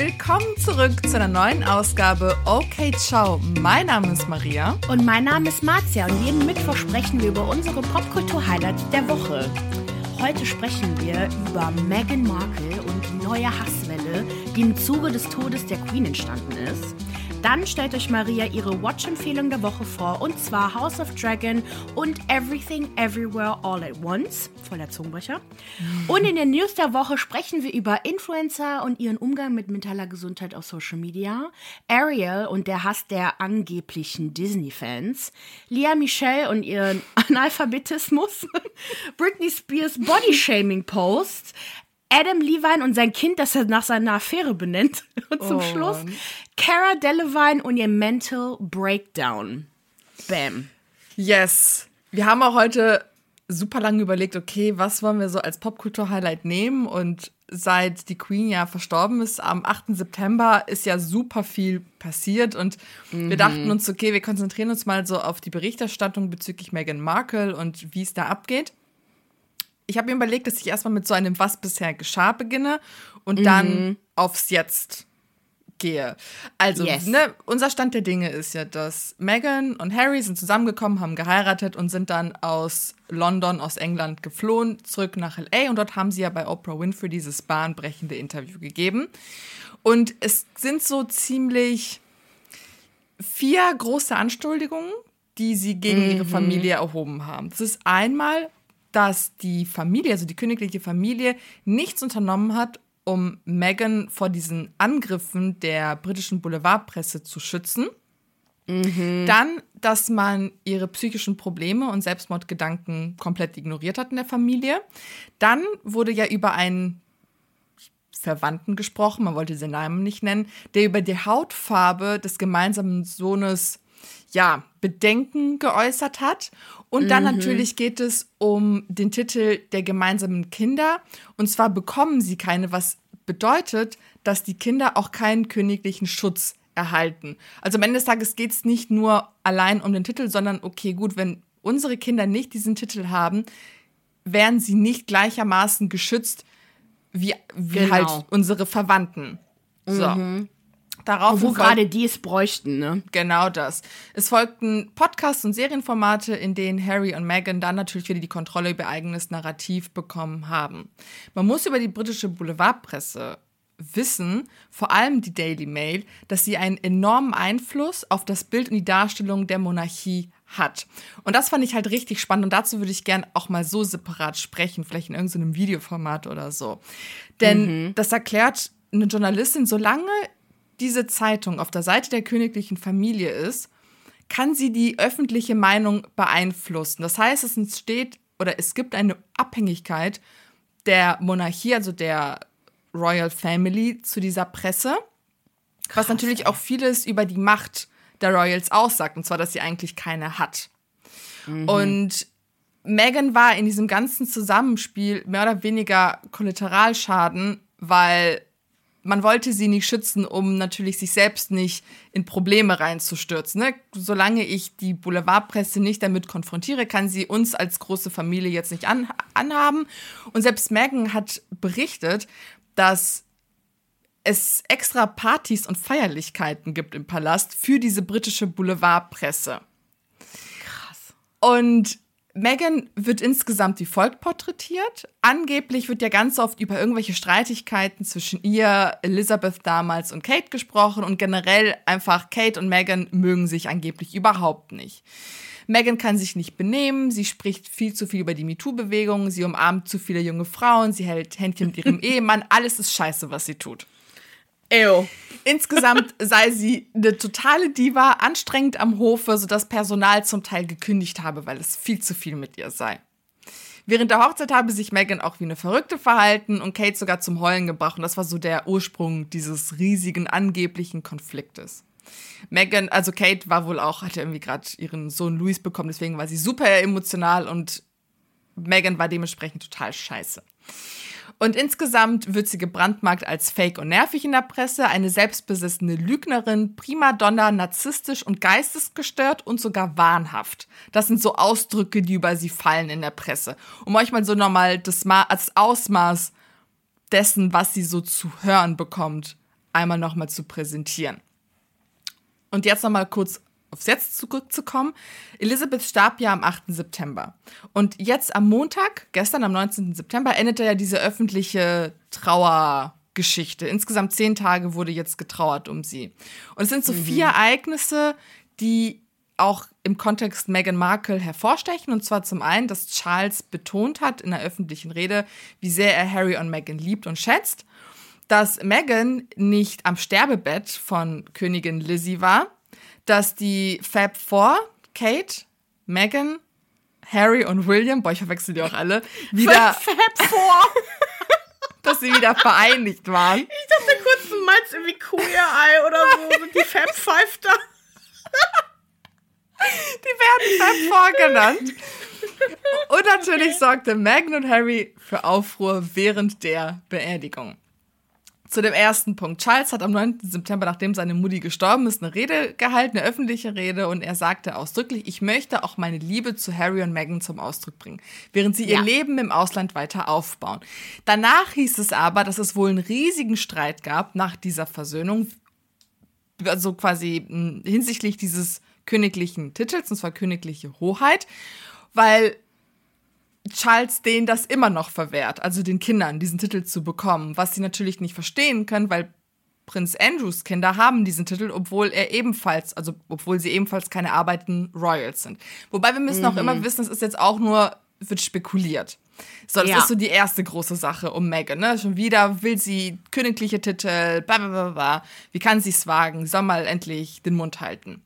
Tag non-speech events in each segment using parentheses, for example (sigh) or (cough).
Willkommen zurück zu einer neuen Ausgabe Okay Ciao. Mein Name ist Maria. Und mein Name ist Marzia und jeden Mittwoch sprechen wir über unsere Popkultur-Highlights der Woche. Heute sprechen wir über Meghan Markle und die neue Hasswelle, die im Zuge des Todes der Queen entstanden ist. Dann stellt euch Maria ihre Watch-Empfehlung der Woche vor und zwar House of Dragon und Everything Everywhere All at Once. Voller Zungenbrecher. Und in den News der Woche sprechen wir über Influencer und ihren Umgang mit mentaler Gesundheit auf Social Media, Ariel und der Hass der angeblichen Disney-Fans, Lia Michelle und ihren (laughs) Analphabetismus, (laughs) Britney Spears Body-Shaming-Post, Adam Levine und sein Kind, das er nach seiner Affäre benennt. (laughs) Und zum Oh, Schluss. Cara Delevingne und ihr Mental Breakdown. Bam. Yes. Wir haben auch heute super lange überlegt, okay, was wollen wir so als Popkultur-Highlight nehmen? Und seit die Queen ja verstorben ist, am 8. September, ist ja super viel passiert. Und wir dachten uns, okay, wir konzentrieren uns mal so auf die Berichterstattung bezüglich Meghan Markle und wie es da abgeht. Ich habe mir überlegt, dass ich erstmal mit so einem Was bisher geschah beginne und dann aufs Jetzt gehe. Also, Yes. ne, unser Stand der Dinge ist ja, dass Meghan und Harry sind zusammengekommen, haben geheiratet und sind dann aus London, aus England geflohen, zurück nach LA und dort haben sie ja bei Oprah Winfrey dieses bahnbrechende Interview gegeben. Und es sind so ziemlich vier große Anschuldigungen, die sie gegen ihre Familie erhoben haben. Das ist einmal, dass die Familie, also die königliche Familie, nichts unternommen hat, um Meghan vor diesen Angriffen der britischen Boulevardpresse zu schützen. Dann, dass man ihre psychischen Probleme und Selbstmordgedanken komplett ignoriert hat in der Familie. Dann wurde ja über einen Verwandten gesprochen, man wollte den Namen nicht nennen, der über die Hautfarbe des gemeinsamen Sohnes ja, Bedenken geäußert hat. Und dann natürlich geht es um den Titel der gemeinsamen Kinder. Und zwar bekommen sie keine, was bedeutet, dass die Kinder auch keinen königlichen Schutz erhalten. Also am Ende des Tages geht es nicht nur allein um den Titel, sondern okay, gut, wenn unsere Kinder nicht diesen Titel haben, werden sie nicht gleichermaßen geschützt wie, wie Genau. halt unsere Verwandten. So. Darauf Wo gerade die es bräuchten, ne? Genau das. Es folgten Podcasts und Serienformate, in denen Harry und Meghan dann natürlich wieder die Kontrolle über ihr eigenes Narrativ bekommen haben. Man muss über die britische Boulevardpresse wissen, vor allem die Daily Mail, dass sie einen enormen Einfluss auf das Bild und die Darstellung der Monarchie hat. Und das fand ich halt richtig spannend und dazu würde ich gern auch mal so separat sprechen, vielleicht in irgendeinem Videoformat oder so. Denn das erklärt eine Journalistin, solange diese Zeitung auf der Seite der königlichen Familie ist, kann sie die öffentliche Meinung beeinflussen. Das heißt, es entsteht oder es gibt eine Abhängigkeit der Monarchie, also der Royal Family, zu dieser Presse, was natürlich auch vieles über die Macht der Royals aussagt, und zwar, dass sie eigentlich keine hat. Und Meghan war in diesem ganzen Zusammenspiel mehr oder weniger Kollateralschaden, weil man wollte sie nicht schützen, um natürlich sich selbst nicht in Probleme reinzustürzen. Ne? Solange ich die Boulevardpresse nicht damit konfrontiere, kann sie uns als große Familie jetzt nicht an anhaben. Und selbst Meghan hat berichtet, dass es extra Partys und Feierlichkeiten gibt im Palast für diese britische Boulevardpresse. Krass. Und Meghan wird insgesamt wie folgt porträtiert. Angeblich wird ja ganz oft über irgendwelche Streitigkeiten zwischen ihr, Elizabeth damals und Kate gesprochen und generell einfach Kate und Meghan mögen sich angeblich überhaupt nicht. Meghan kann sich nicht benehmen, sie spricht viel zu viel über die MeToo-Bewegung, sie umarmt zu viele junge Frauen, sie hält Händchen mit ihrem (laughs) Ehemann, alles ist scheiße, was sie tut. Ew. Insgesamt (laughs) sei sie eine totale Diva, anstrengend am Hofe, sodass Personal zum Teil gekündigt habe, weil es viel zu viel mit ihr sei. Während der Hochzeit habe sich Meghan auch wie eine Verrückte verhalten und Kate sogar zum Heulen gebracht. Und das war so der Ursprung dieses riesigen angeblichen Konfliktes. Meghan, also Kate war wohl auch, hatte irgendwie gerade ihren Sohn Louis bekommen, deswegen war sie super emotional und Meghan war dementsprechend total scheiße. Und insgesamt wird sie gebrandmarkt als fake und nervig in der Presse, eine selbstbesessene Lügnerin, Primadonna, narzisstisch und geistesgestört und sogar wahnhaft. Das sind so Ausdrücke, die über sie fallen in der Presse. Um euch mal so nochmal das, das Ausmaß dessen, was sie so zu hören bekommt, einmal nochmal zu präsentieren. Und jetzt nochmal kurz aufs Jetzt zurückzukommen. Elizabeth starb ja am 8. September. Und jetzt am Montag, gestern am 19. September, endete ja diese öffentliche Trauergeschichte. Insgesamt zehn Tage wurde jetzt getrauert um sie. Und es sind so mhm. vier Ereignisse, die auch im Kontext Meghan Markle hervorstechen. Und zwar zum einen, dass Charles betont hat in der öffentlichen Rede, wie sehr er Harry und Meghan liebt und schätzt. Dass Meghan nicht am Sterbebett von Königin Lizzie war, dass die Fab Four, Kate, Meghan, Harry und William, boah, ich verwechsel die auch alle, wieder. (laughs) Fab Four! (laughs) dass sie wieder vereinigt waren. Ich dachte kurz, du meinst irgendwie Queer Eye oder so, sind die Fab Five da. Die werden Fab Four genannt. Und natürlich sorgte Meghan und Harry für Aufruhr während der Beerdigung. Zu dem ersten Punkt. Charles hat am 9. September, nachdem seine Mutti gestorben ist, eine Rede gehalten, eine öffentliche Rede, und er sagte ausdrücklich, ich möchte auch meine Liebe zu Harry und Meghan zum Ausdruck bringen, während sie ja. ihr Leben im Ausland weiter aufbauen. Danach hieß es aber, dass es wohl einen riesigen Streit gab nach dieser Versöhnung, also quasi hm, hinsichtlich dieses königlichen Titels, und zwar königliche Hoheit, weil Charles denen das immer noch verwehrt, also den Kindern diesen Titel zu bekommen, was sie natürlich nicht verstehen können, weil Prinz Andrews Kinder haben diesen Titel, obwohl er ebenfalls, also obwohl sie ebenfalls keine arbeitenden Royals sind. Wobei wir müssen mhm. auch immer wissen, es ist jetzt auch nur, wird spekuliert. So, das ja. ist so die erste große Sache um Meghan, ne? Schon wieder will sie königliche Titel, bla bla bla bla. Wie kann sie es wagen? Soll mal endlich den Mund halten.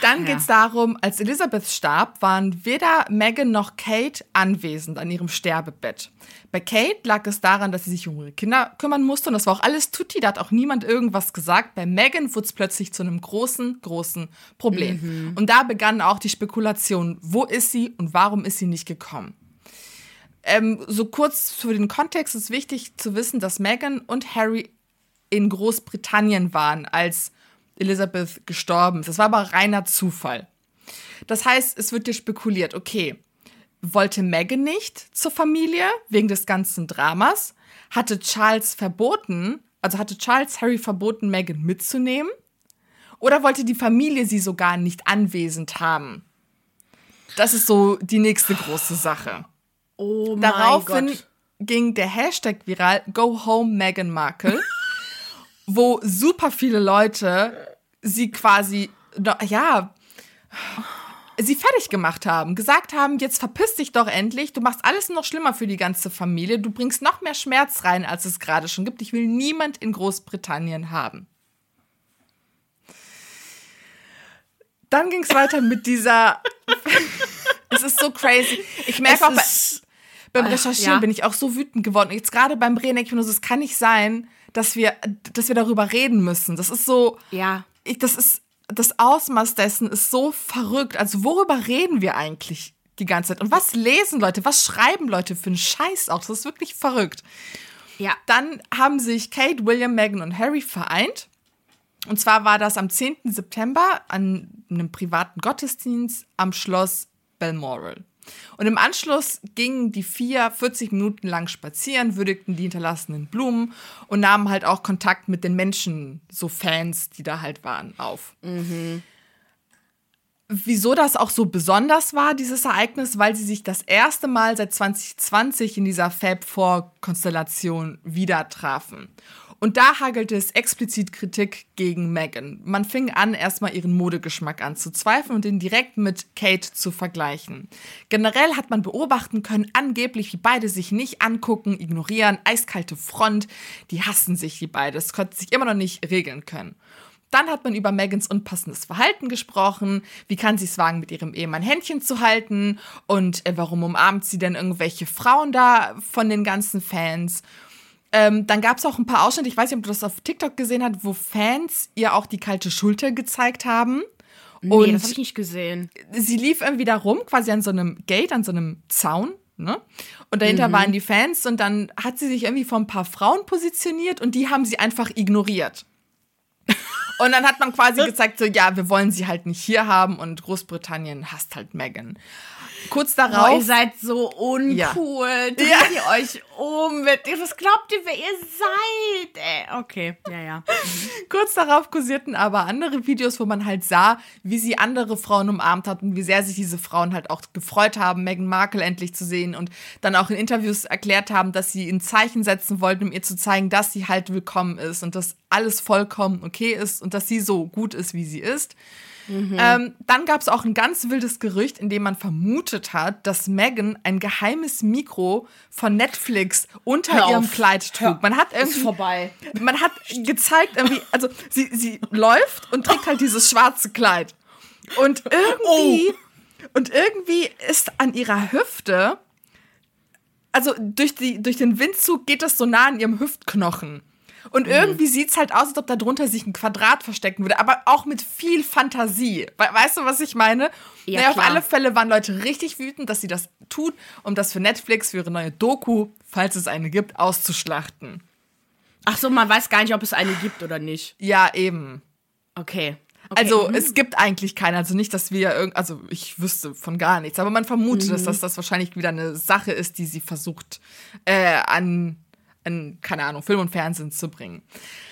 Dann ja. geht es darum, als Elizabeth starb, waren weder Meghan noch Kate anwesend an ihrem Sterbebett. Bei Kate lag es daran, dass sie sich um ihre Kinder kümmern musste und das war auch alles tutti, da hat auch niemand irgendwas gesagt. Bei Meghan wurde es plötzlich zu einem großen, großen Problem. Mhm. Und da begann auch die Spekulation, wo ist sie und warum ist sie nicht gekommen? Ähm, so kurz für den Kontext ist wichtig zu wissen, dass Meghan und Harry in Großbritannien waren, als Elizabeth gestorben ist. Das war aber reiner Zufall. Das heißt, es wird dir spekuliert, okay, wollte Meghan nicht zur Familie wegen des ganzen Dramas? Hatte Charles verboten, also hatte Charles Harry verboten, Meghan mitzunehmen? Oder wollte die Familie sie sogar nicht anwesend haben? Das ist so die nächste große Sache. Oh mein Daraufhin Gott. ging der Hashtag viral Go Home Meghan Markle, wo super viele Leute sie quasi, ja, sie fertig gemacht haben, gesagt haben, jetzt verpiss dich doch endlich, du machst alles noch schlimmer für die ganze Familie, du bringst noch mehr Schmerz rein, als es gerade schon gibt. Ich will niemand in Großbritannien haben. Dann ging es weiter mit dieser. (laughs) es ist so crazy. Ich merke auch bei, beim Recherchieren ja. bin ich auch so wütend geworden. Jetzt gerade beim Brenek, es kann nicht sein, dass wir, dass wir darüber reden müssen. Das ist so. Ja ich, das ist, das Ausmaß dessen ist so verrückt. Also worüber reden wir eigentlich die ganze Zeit? Und was lesen Leute, was schreiben Leute für einen Scheiß auch? Das ist wirklich verrückt. Ja. Dann haben sich Kate, William, Meghan und Harry vereint. Und zwar war das am 10. September an einem privaten Gottesdienst am Schloss Balmoral. Und im Anschluss gingen die vier 40 Minuten lang spazieren, würdigten die hinterlassenen Blumen und nahmen halt auch Kontakt mit den Menschen, so Fans, die da halt waren, auf. Mhm. Wieso das auch so besonders war, dieses Ereignis, weil sie sich das erste Mal seit 2020 in dieser Fab 4 Konstellation wieder trafen. Und da hagelte es explizit Kritik gegen Meghan. Man fing an, erstmal ihren Modegeschmack anzuzweifeln und ihn direkt mit Kate zu vergleichen. Generell hat man beobachten können, angeblich, wie beide sich nicht angucken, ignorieren, eiskalte Front, die hassen sich, die beide. Das konnte sich immer noch nicht regeln können. Dann hat man über Megans unpassendes Verhalten gesprochen. Wie kann sie es wagen, mit ihrem Ehemann Händchen zu halten? Und äh, warum umarmt sie denn irgendwelche Frauen da von den ganzen Fans? Ähm, dann gab es auch ein paar Ausschnitte, ich weiß nicht, ob du das auf TikTok gesehen hast, wo Fans ihr auch die kalte Schulter gezeigt haben. Nee, und das habe ich nicht gesehen. Sie lief irgendwie da rum, quasi an so einem Gate, an so einem Zaun. Ne? Und dahinter mhm. waren die Fans und dann hat sie sich irgendwie vor ein paar Frauen positioniert und die haben sie einfach ignoriert. (laughs) und dann hat man quasi gezeigt, so ja, wir wollen sie halt nicht hier haben und Großbritannien hasst halt Megan. kurz darauf. ihr seid so uncool. Ja. Dreht Ja. ihr euch um mit. Was glaubt ihr, wer ihr seid? Ey, okay. Ja, ja. (laughs) Kurz darauf kursierten aber andere Videos, wo man halt sah, wie sie andere Frauen umarmt hat und wie sehr sich diese Frauen halt auch gefreut haben, Meghan Markle endlich zu sehen und dann auch in Interviews erklärt haben, dass sie ein Zeichen setzen wollten, um ihr zu zeigen, dass sie halt willkommen ist und dass alles vollkommen okay ist und dass sie so gut ist, wie sie ist. Ähm, dann gab es auch ein ganz wildes Gerücht, in dem man vermutet hat, dass Meghan ein geheimes Mikro von Netflix unter Hör auf. ihrem Kleid trug. Hör. Man hat Ist irgendwie vorbei. man hat gezeigt, irgendwie, also sie, sie läuft und trägt halt dieses schwarze Kleid. Und irgendwie, und irgendwie ist an ihrer Hüfte, also durch, die, durch den Windzug geht das so nah an ihrem Hüftknochen. Und Mhm. irgendwie sieht es halt aus, als ob da drunter sich ein Quadrat verstecken würde, aber auch mit viel Fantasie. We weißt du, was ich meine? Ja, naja, auf alle Fälle waren Leute richtig wütend, dass sie das tut, um das für Netflix, für ihre neue Doku, falls es eine gibt, auszuschlachten. Ach so, man weiß gar nicht, ob es eine gibt oder nicht. Ja, eben. Okay. okay. Also mhm. es gibt eigentlich keine, also nicht, dass wir irgend, also ich wüsste von gar nichts, aber man vermutet, Mhm. dass das, das wahrscheinlich wieder eine Sache ist, die sie versucht äh, an, an, keine Ahnung, Film und Fernsehen zu bringen.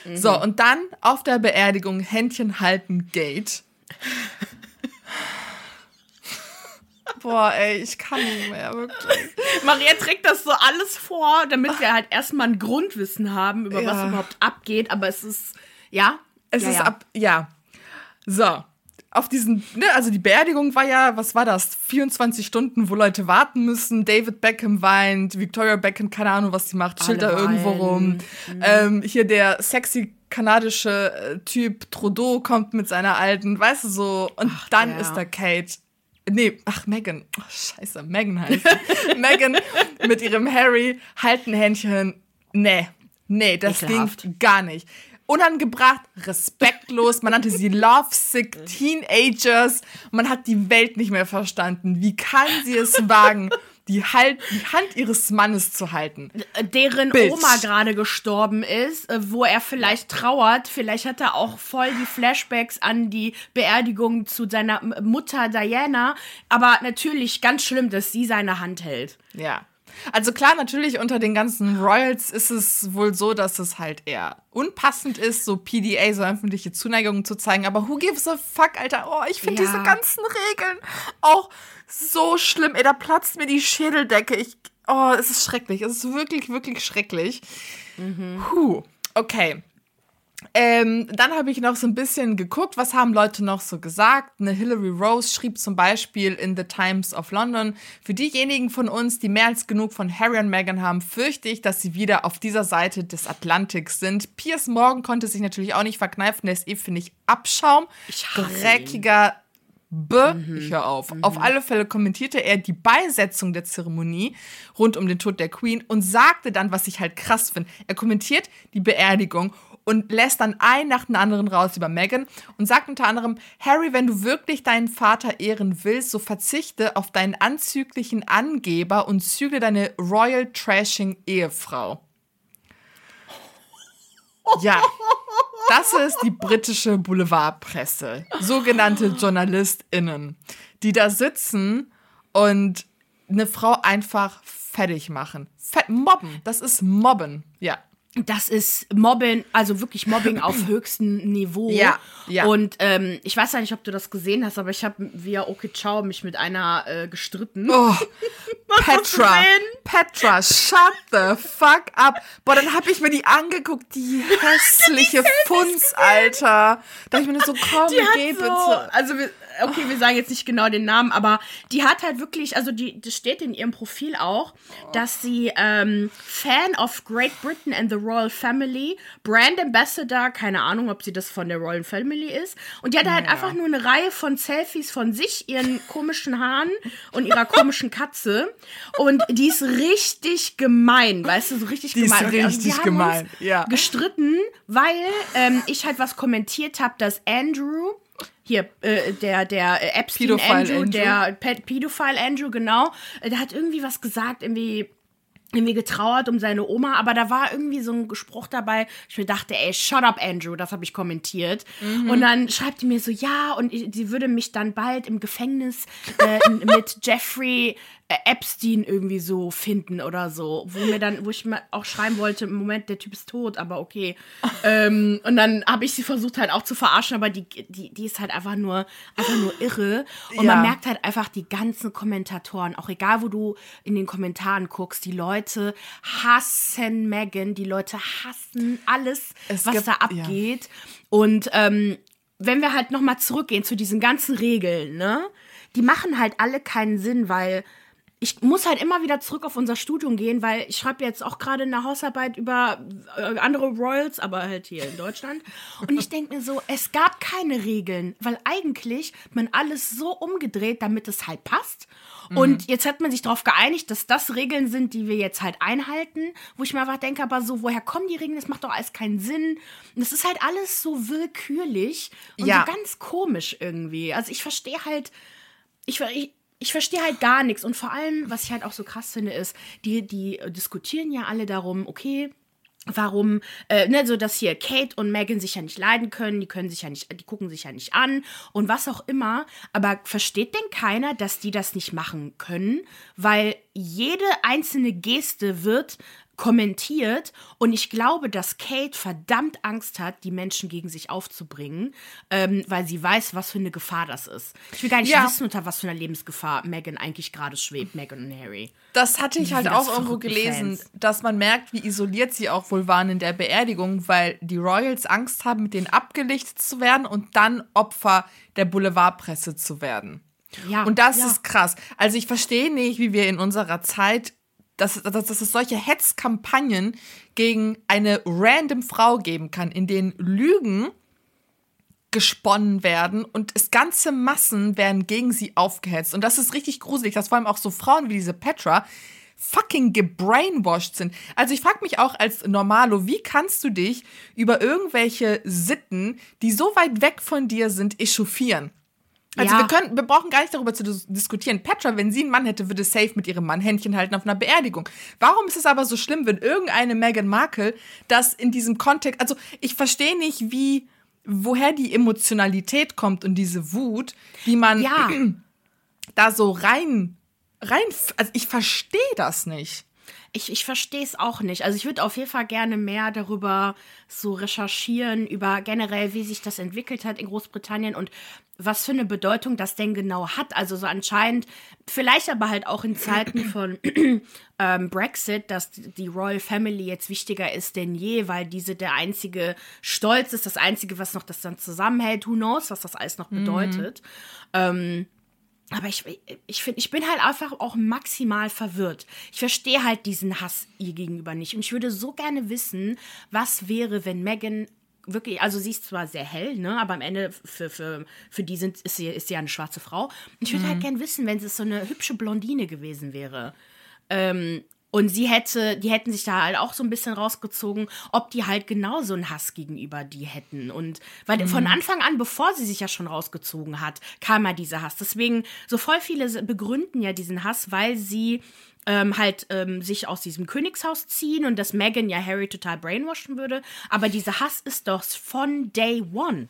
Mhm. So, und dann auf der Beerdigung Händchen halten Gate. Boah, ey, ich kann nicht mehr, wirklich. Maria trägt das so alles vor, damit wir halt erstmal ein Grundwissen haben, über was Ja. überhaupt abgeht. Aber es ist, ja. Es ja, ist ja. ab, ja. So. Auf diesen, ne, also die Beerdigung war ja, was war das? 24 Stunden, wo Leute warten müssen. David Beckham weint, Victoria Beckham, keine Ahnung, was sie macht, chillt da irgendwo rum. Ähm, hier der sexy kanadische äh, Typ Trudeau kommt mit seiner alten, weißt du so. Und dann der. ist da Kate. Nee, ach, Megan. Ach, scheiße, Megan heißt. (laughs) Megan mit ihrem Harry halten Händchen. Nee, nee, das Ekelhaft. ging gar nicht. Unangebracht, respektlos, man nannte sie lovesick Teenagers. Man hat die Welt nicht mehr verstanden. Wie kann sie es wagen, die, halt, die Hand ihres Mannes zu halten? deren Bitch. Oma gerade gestorben ist, äh, wo er vielleicht trauert. Vielleicht hat er auch voll die Flashbacks an die Beerdigung zu seiner Mutter Diana. Aber natürlich ganz schlimm, dass sie seine Hand hält. Ja. Also klar, natürlich unter den ganzen Royals ist es wohl so, dass es halt eher unpassend ist, so PDA, so öffentliche Zuneigung zu zeigen. Aber who gives a fuck, Alter? Oh, ich finde Ja. diese ganzen Regeln auch so schlimm. Ey, da platzt mir die Schädeldecke. Ich, oh, es ist schrecklich. Es ist wirklich, wirklich schrecklich. Puh. Okay. Ähm, dann habe ich noch so ein bisschen geguckt, was haben Leute noch so gesagt. Eine Hillary Rose schrieb zum Beispiel in The Times of London, für diejenigen von uns, die mehr als genug von Harry und Meghan haben, fürchte ich, dass sie wieder auf dieser Seite des Atlantiks sind. Piers Morgan konnte sich natürlich auch nicht verkneifen, der ist eh, finde ich, Abschaum. Ich Dreckiger B. Ich hör auf. Auf alle Fälle kommentierte er die Beisetzung der Zeremonie rund um den Tod der Queen und sagte dann, was ich halt krass finde. Er kommentiert die Beerdigung und lässt dann ein nach dem anderen raus über Meghan und sagt unter anderem, Harry, wenn du wirklich deinen Vater ehren willst, so verzichte auf deinen anzüglichen Angeber und zügle deine Royal Trashing Ehefrau. Ja, das ist die britische Boulevardpresse. Sogenannte JournalistInnen, die da sitzen und eine Frau einfach fertig machen. Fe mobben. Das ist Mobben. Ja. Das ist Mobbing, also wirklich Mobbing auf (clears throat) höchstem Niveau. Ja, ja. Und ähm, ich weiß ja nicht, ob du das gesehen hast, aber ich habe via Okay Ciao mich mit einer äh, gestritten. Oh, (laughs) Petra. Petra, shut the fuck up. Boah, dann hab ich mir die angeguckt, die (laughs) hässliche Funz, Alter. Da ich mir nur so, (laughs) komm, geh so, bitte. also wir, okay, wir sagen jetzt nicht genau den Namen, aber die hat halt wirklich, also die, das steht in ihrem Profil auch, dass sie ähm, Fan of Great Britain and the Royal Family, Brand Ambassador, keine Ahnung, ob sie das von der Royal Family ist, und die hat halt Ja. einfach nur eine Reihe von Selfies von sich, ihren komischen Haaren und ihrer komischen Katze, und die ist richtig gemein, weißt du, so richtig Die ist gemein. Wir- richtig haben gemein, ja. gestritten, weil ähm, ich halt was kommentiert habe, dass Andrew hier, äh, der, der äh, Epstein Pedophile Andrew, Andrew. der Pe Pedophile Andrew, genau, äh, der hat irgendwie was gesagt, irgendwie, irgendwie getrauert um seine Oma, aber da war irgendwie so ein Spruch dabei, ich mir dachte, ey, shut up, Andrew, das habe ich kommentiert. Mhm. Und dann schreibt die mir so, ja, und sie würde mich dann bald im Gefängnis äh, mit Jeffrey Epstein irgendwie so finden oder so, wo mir dann, wo ich mir auch schreiben wollte, im Moment, der Typ ist tot, aber okay. (laughs) ähm, und dann habe ich sie versucht halt auch zu verarschen, aber die, die, die ist halt einfach nur, einfach nur irre. Und ja. man merkt halt einfach die ganzen Kommentatoren, auch egal wo du in den Kommentaren guckst, die Leute hassen Megan, die Leute hassen alles, es was gibt, da abgeht. Ja. Und ähm, wenn wir halt nochmal zurückgehen zu diesen ganzen Regeln, ne? Die machen halt alle keinen Sinn, weil ich muss halt immer wieder zurück auf unser Studium gehen, weil ich schreibe jetzt auch gerade eine Hausarbeit über äh, andere Royals, aber halt hier in Deutschland. Und ich denke mir so, es gab keine Regeln, weil eigentlich man alles so umgedreht, damit es halt passt. Mhm. Und jetzt hat man sich darauf geeinigt, dass das Regeln sind, die wir jetzt halt einhalten, wo ich mir einfach denke, aber so, woher kommen die Regeln? Das macht doch alles keinen Sinn. Und es ist halt alles so willkürlich und ja. so ganz komisch irgendwie. Also ich verstehe halt, ich, ich, ich verstehe halt gar nichts. Und vor allem, was ich halt auch so krass finde, ist, die, die diskutieren ja alle darum, okay, warum, äh, ne, so dass hier Kate und Megan sich ja nicht leiden können, die können sich ja nicht, die gucken sich ja nicht an und was auch immer. Aber versteht denn keiner, dass die das nicht machen können? Weil jede einzelne Geste wird kommentiert und ich glaube, dass Kate verdammt Angst hat, die Menschen gegen sich aufzubringen, ähm, weil sie weiß, was für eine Gefahr das ist. Ich will gar nicht ja. wissen, unter was für einer Lebensgefahr Megan eigentlich gerade schwebt, Megan und Harry. Das hatte ich halt auch irgendwo gelesen, Fans. dass man merkt, wie isoliert sie auch wohl waren in der Beerdigung, weil die Royals Angst haben, mit denen abgelichtet zu werden und dann Opfer der Boulevardpresse zu werden. Ja, und das ja. ist krass. Also ich verstehe nicht, wie wir in unserer Zeit dass, dass, dass es solche Hetzkampagnen gegen eine random Frau geben kann, in denen Lügen gesponnen werden und es ganze Massen werden gegen sie aufgehetzt. Und das ist richtig gruselig, dass vor allem auch so Frauen wie diese Petra fucking gebrainwashed sind. Also ich frage mich auch als Normalo, wie kannst du dich über irgendwelche Sitten, die so weit weg von dir sind, echauffieren? Also ja. wir können, wir brauchen gar nicht darüber zu diskutieren. Petra, wenn sie einen Mann hätte, würde safe mit ihrem Mann Händchen halten auf einer Beerdigung. Warum ist es aber so schlimm, wenn irgendeine Meghan Markle das in diesem Kontext, also ich verstehe nicht, wie, woher die Emotionalität kommt und diese Wut, wie man ja. (clears throat) da so rein, rein, also ich verstehe das nicht ich, ich verstehe es auch nicht. Also ich würde auf jeden Fall gerne mehr darüber so recherchieren, über generell, wie sich das entwickelt hat in Großbritannien und was für eine Bedeutung das denn genau hat. Also so anscheinend, vielleicht aber halt auch in Zeiten (clears throat) von (clears throat) ähm, Brexit, dass die Royal Family jetzt wichtiger ist denn je, weil diese der einzige Stolz ist, das einzige, was noch das dann zusammenhält. Who knows, was das alles noch mhm. bedeutet. Mhm. Ähm, aber ich, ich finde, ich bin halt einfach auch maximal verwirrt. Ich verstehe halt diesen Hass ihr gegenüber nicht. Und ich würde so gerne wissen, was wäre, wenn Megan wirklich, also sie ist zwar sehr hell, ne, aber am Ende für, für, für die sind, ist, sie, ist sie ja eine schwarze Frau. Ich würde halt mhm. halt gerne wissen, wenn sie so eine hübsche Blondine gewesen wäre. Ähm, und sie hätte, die hätten sich da halt auch so ein bisschen rausgezogen, ob die halt genauso einen Hass gegenüber die hätten. Und weil mhm. von Anfang an, bevor sie sich ja schon rausgezogen hat, kam ja dieser Hass. Deswegen, so voll viele begründen ja diesen Hass, weil sie ähm, halt ähm, sich aus diesem Königshaus ziehen und dass Megan ja Harry total brainwashen würde. Aber dieser Hass ist doch von Day One.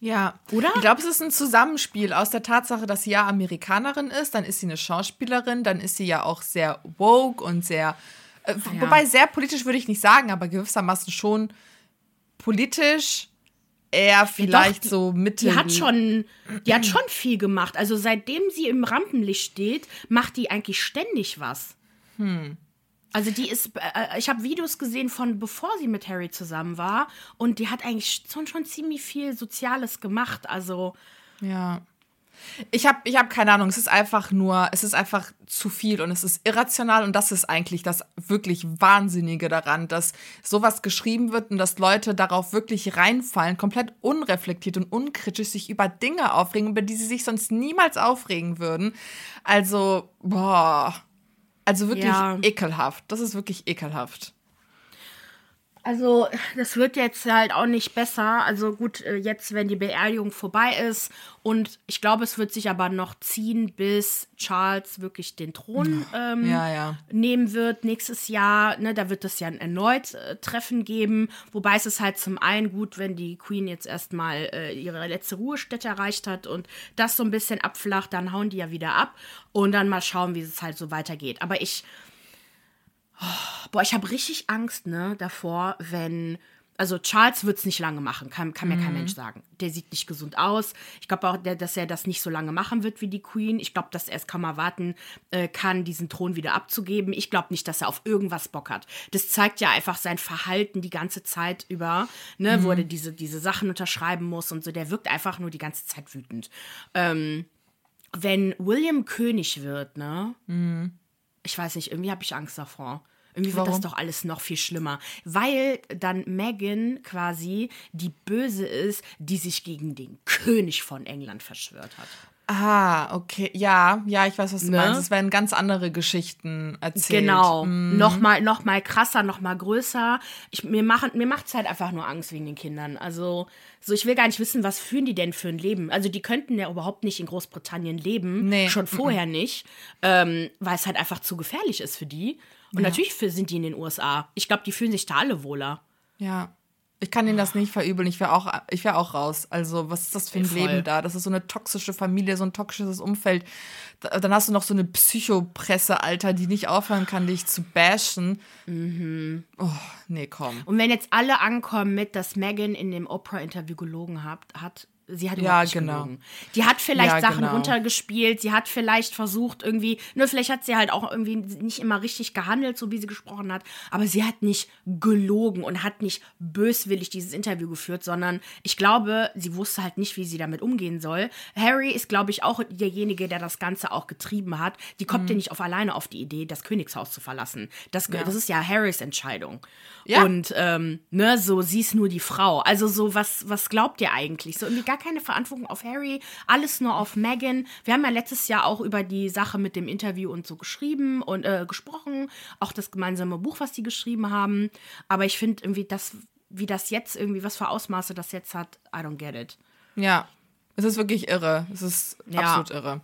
Ja, oder? Ich glaube, es ist ein Zusammenspiel aus der Tatsache, dass sie ja Amerikanerin ist, dann ist sie eine Schauspielerin, dann ist sie ja auch sehr woke und sehr, äh, ja. wobei sehr politisch würde ich nicht sagen, aber gewissermaßen schon politisch eher vielleicht ja, doch, so Mitte. Die hat schon, die hat schon (clears throat) viel gemacht. Also seitdem sie im Rampenlicht steht, macht die eigentlich ständig was. Hm. Also die ist, äh, ich habe Videos gesehen von bevor sie mit Harry zusammen war und die hat eigentlich schon, schon ziemlich viel Soziales gemacht. Also ja. Ich habe ich hab keine Ahnung, es ist einfach nur, es ist einfach zu viel und es ist irrational und das ist eigentlich das wirklich Wahnsinnige daran, dass sowas geschrieben wird und dass Leute darauf wirklich reinfallen, komplett unreflektiert und unkritisch sich über Dinge aufregen, über die sie sich sonst niemals aufregen würden. Also, boah. Also wirklich ja. ekelhaft. Das ist wirklich ekelhaft. Also, das wird jetzt halt auch nicht besser. Also gut, äh, jetzt, wenn die Beerdigung vorbei ist und ich glaube, es wird sich aber noch ziehen, bis Charles wirklich den Thron ähm, Ja, ja. nehmen wird nächstes Jahr. Ne, da wird es ja ein erneut äh, Treffen geben. Wobei es ist halt zum einen gut, wenn die Queen jetzt erstmal äh, ihre letzte Ruhestätte erreicht hat und das so ein bisschen abflacht, dann hauen die ja wieder ab und dann mal schauen, wie es halt so weitergeht. Aber ich, oh, boah, ich habe richtig Angst, ne, davor, wenn also Charles wird es nicht lange machen, kann, kann mir kein Mensch sagen. Der sieht nicht gesund aus. Ich glaube auch, der, dass er das nicht so lange machen wird wie die Queen. Ich glaube, dass er es kaum erwarten äh, kann, diesen Thron wieder abzugeben. Ich glaube nicht, dass er auf irgendwas Bock hat. Das zeigt ja einfach sein Verhalten die ganze Zeit über, ne, wo er diese, diese Sachen unterschreiben muss und so. Der wirkt einfach nur die ganze Zeit wütend. Ähm, wenn William König wird, ne? Ich weiß nicht, irgendwie habe ich Angst davor. Irgendwie wird das Warum? doch alles noch viel schlimmer. Weil dann Meghan quasi die Böse ist, die sich gegen den König von England verschwört hat. Ah, okay. Ja, ja, ich weiß, was du Ne? meinst. Es werden ganz andere Geschichten erzählt. Genau. Mm, Noch, mal, noch mal krasser, noch mal größer. Ich, mir machen, mir macht es halt einfach nur Angst wegen den Kindern. Also, so ich will gar nicht wissen, was führen die denn für ein Leben? Also, die könnten ja überhaupt nicht in Großbritannien leben. Nee. Schon vorher nicht. Ähm, weil es halt einfach zu gefährlich ist für die. Und natürlich für, sind die in den USA. Ich glaube, die fühlen sich da alle wohler. Ja. Ich kann ihnen das nicht verübeln. Ich wäre auch, ich wär auch raus. Also, was ist das für ein Voll. Leben da? Das ist so eine toxische Familie, so ein toxisches Umfeld. Da- Dann hast du noch so eine Psychopresse, Alter, die nicht aufhören kann, dich zu bashen. Mhm. Oh, nee, komm. Und wenn jetzt alle ankommen mit, dass Megan in dem Oprah-Interview gelogen hat, hat sie hat Ja, genau. gelogen. Die hat vielleicht Ja, Sachen genau. runtergespielt, sie hat vielleicht versucht irgendwie, nur vielleicht hat sie halt auch irgendwie nicht immer richtig gehandelt, so wie sie gesprochen hat, aber sie hat nicht gelogen und hat nicht böswillig dieses Interview geführt, sondern ich glaube, sie wusste halt nicht, wie sie damit umgehen soll. Harry ist, glaube ich, auch derjenige, der das Ganze auch getrieben hat. Die kommt Mhm. ja nicht auf alleine auf die Idee, das Königshaus zu verlassen. Das, das ist ja Harrys Entscheidung. Ja. Und ähm, ne, so sie ist nur die Frau. Also so was was glaubt ihr eigentlich? So irgendwie gar keine Verantwortung auf Harry, alles nur auf Meghan. Wir haben ja letztes Jahr auch über die Sache mit dem Interview und so geschrieben und äh, gesprochen, auch das gemeinsame Buch, was die geschrieben haben. Aber ich finde irgendwie das, wie das jetzt irgendwie was für Ausmaße das jetzt hat, I don't get it. Ja, es ist wirklich irre. Es ist Ja. absolut irre.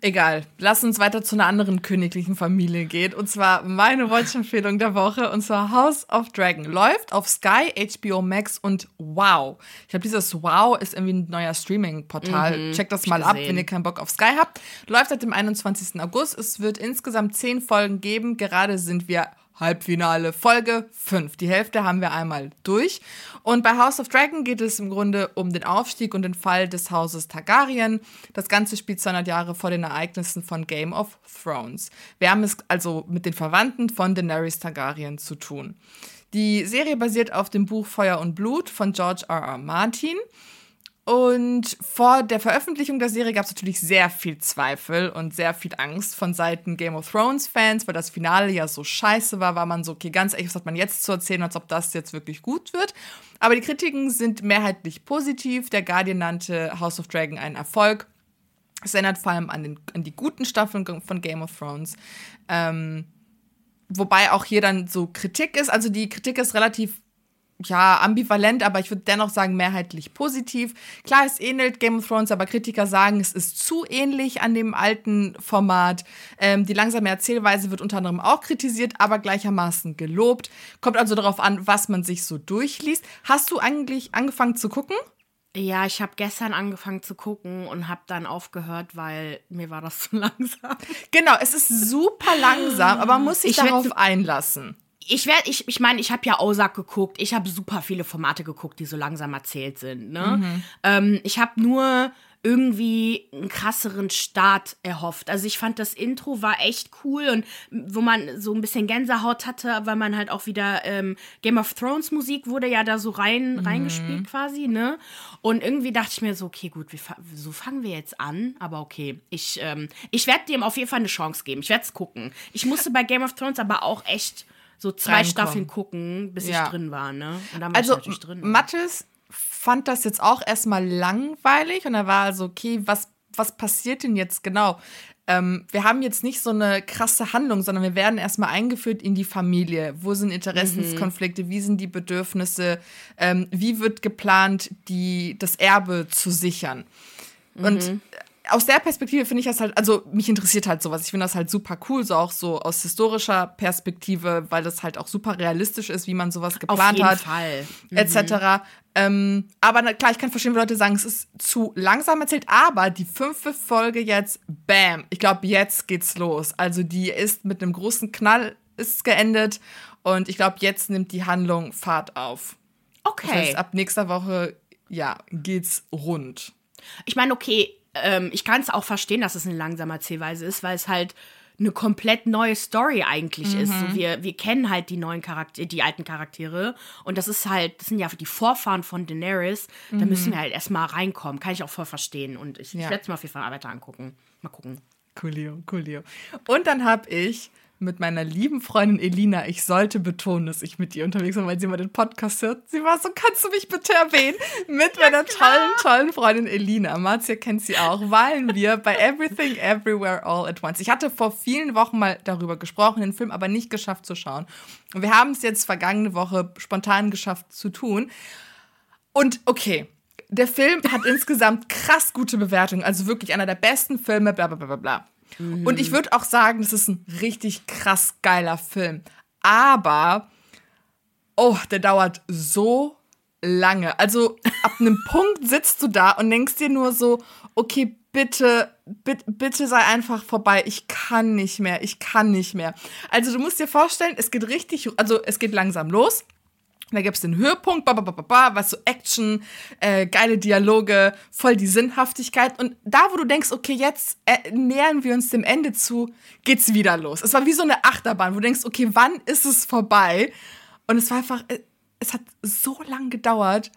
Egal, lass uns weiter zu einer anderen königlichen Familie gehen. Und zwar meine Watch-Empfehlung der Woche. Und zwar House of Dragon. Läuft auf Sky, HBO Max und Wow. Ich glaube, dieses Wow ist irgendwie ein neuer Streaming-Portal. Checkt das mal ab, wenn ihr keinen Bock auf Sky habt. Läuft seit dem 21. August. Es wird insgesamt zehn Folgen geben. Gerade sind wir Halbfinale Folge 5. Die Hälfte haben wir einmal durch. Und bei House of Dragon geht es im Grunde um den Aufstieg und den Fall des Hauses Targaryen. Das Ganze spielt 200 Jahre vor den Ereignissen von Game of Thrones. Wir haben es also mit den Verwandten von Daenerys Targaryen zu tun. Die Serie basiert auf dem Buch Feuer und Blut von George R. R. Martin. Und vor der Veröffentlichung der Serie gab es natürlich sehr viel Zweifel und sehr viel Angst von Seiten Game of Thrones Fans, weil das Finale ja so scheiße war, war man so, okay, ganz ehrlich, was hat man jetzt zu erzählen, als ob das jetzt wirklich gut wird. Aber die Kritiken sind mehrheitlich positiv. Der Guardian nannte House of Dragon einen Erfolg. Es erinnert vor allem an, den, an die guten Staffeln von Game of Thrones. Ähm, wobei auch hier dann so Kritik ist. Also die Kritik ist relativ ja, ambivalent, aber ich würde dennoch sagen, mehrheitlich positiv. Klar, es ähnelt Game of Thrones, aber Kritiker sagen, es ist zu ähnlich an dem alten Format. Ähm, die langsame Erzählweise wird unter anderem auch kritisiert, aber gleichermaßen gelobt. Kommt also darauf an, was man sich so durchliest. Hast du eigentlich angefangen zu gucken? Ja, ich habe gestern angefangen zu gucken und habe dann aufgehört, weil mir war das (laughs) zu langsam. Genau, es ist super langsam, aber man muss sich Ich darauf einlassen. Ich werde, ich, ich meine, ich habe ja Ozark geguckt. Ich habe super viele Formate geguckt, die so langsam erzählt sind. Ne? Ähm, ich habe nur irgendwie einen krasseren Start erhofft. Also ich fand das Intro war echt cool und wo man so ein bisschen Gänsehaut hatte, weil man halt auch wieder ähm, Game of Thrones Musik wurde ja da so rein reingespielt quasi, ne? Und irgendwie dachte ich mir so, okay, gut, fa- so fangen wir jetzt an, aber okay, ich ähm, ich werde dem auf jeden Fall eine Chance geben. Ich werde es gucken. Ich musste bei Game of Thrones aber auch echt so zwei Reinkommen. Staffeln gucken, bis Ja. ich drin war, ne? Also. Mathis fand das jetzt auch erstmal langweilig und er war also, okay, was, was passiert denn jetzt genau? ähm, wir haben jetzt nicht so eine krasse Handlung, sondern wir werden erstmal eingeführt in die Familie. Wo sind Interessenskonflikte? Wie sind die Bedürfnisse? Ähm, wie wird geplant, die, das Erbe zu sichern? Und aus der Perspektive finde ich das halt, also mich interessiert halt sowas. Ich finde das halt super cool, so auch so aus historischer Perspektive, weil das halt auch super realistisch ist, wie man sowas geplant jeden hat, Fall. Mhm. etc. Ähm, aber na, klar, ich kann verstehen, wenn Leute sagen, es ist zu langsam erzählt, aber die fünfte Folge jetzt, bam, ich glaube, jetzt geht's los. Also die ist mit einem großen Knall ist geendet und ich glaube, jetzt nimmt die Handlung Fahrt auf. Das Okay. heißt, ab nächster Woche, ja, geht's rund. Ich meine, okay, ähm, ich kann es auch verstehen, dass es eine langsame Erzählweise ist, weil es halt eine komplett neue Story eigentlich ist. So, wir, wir kennen halt die neuen Charaktere, die alten Charaktere und das ist halt, das sind ja die Vorfahren von Daenerys. Da müssen wir halt erstmal reinkommen. Kann ich auch voll verstehen und ich, ich Ja. werde es mir auf jeden Fall weiter angucken. Mal gucken. Coolio, coolio. Und dann habe ich mit meiner lieben Freundin Elina, ich sollte betonen, dass ich mit ihr unterwegs war, weil sie mal den Podcast hört. Sie war so, kannst du mich bitte erwähnen? Mit meiner tollen, tollen Freundin Elina. Marzia kennt sie auch, waren wir bei Everything Everywhere All at Once. Ich hatte vor vielen Wochen mal darüber gesprochen, den Film aber nicht geschafft zu schauen. Und wir haben es jetzt vergangene Woche spontan geschafft zu tun. Und okay, der Film hat insgesamt krass gute Bewertungen, also wirklich einer der besten Filme, bla bla bla bla bla. Und ich würde auch sagen, das ist ein richtig krass geiler Film. Aber, oh, der dauert so lange. Also ab einem (laughs) Punkt sitzt du da und denkst dir nur so, okay, bitte, bitte, bitte sei einfach vorbei. Ich kann nicht mehr, ich kann nicht mehr. Also du musst dir vorstellen, es geht richtig, also es geht langsam los. Da gibt es den Höhepunkt, ba, ba, ba, ba, was so Action, äh, geile Dialoge, voll die Sinnhaftigkeit. Und da, wo du denkst, okay, jetzt äh, nähern wir uns dem Ende zu, geht's wieder los. Es war wie so eine Achterbahn, wo du denkst, okay, wann ist es vorbei? Und es war einfach, äh, es hat so lang gedauert,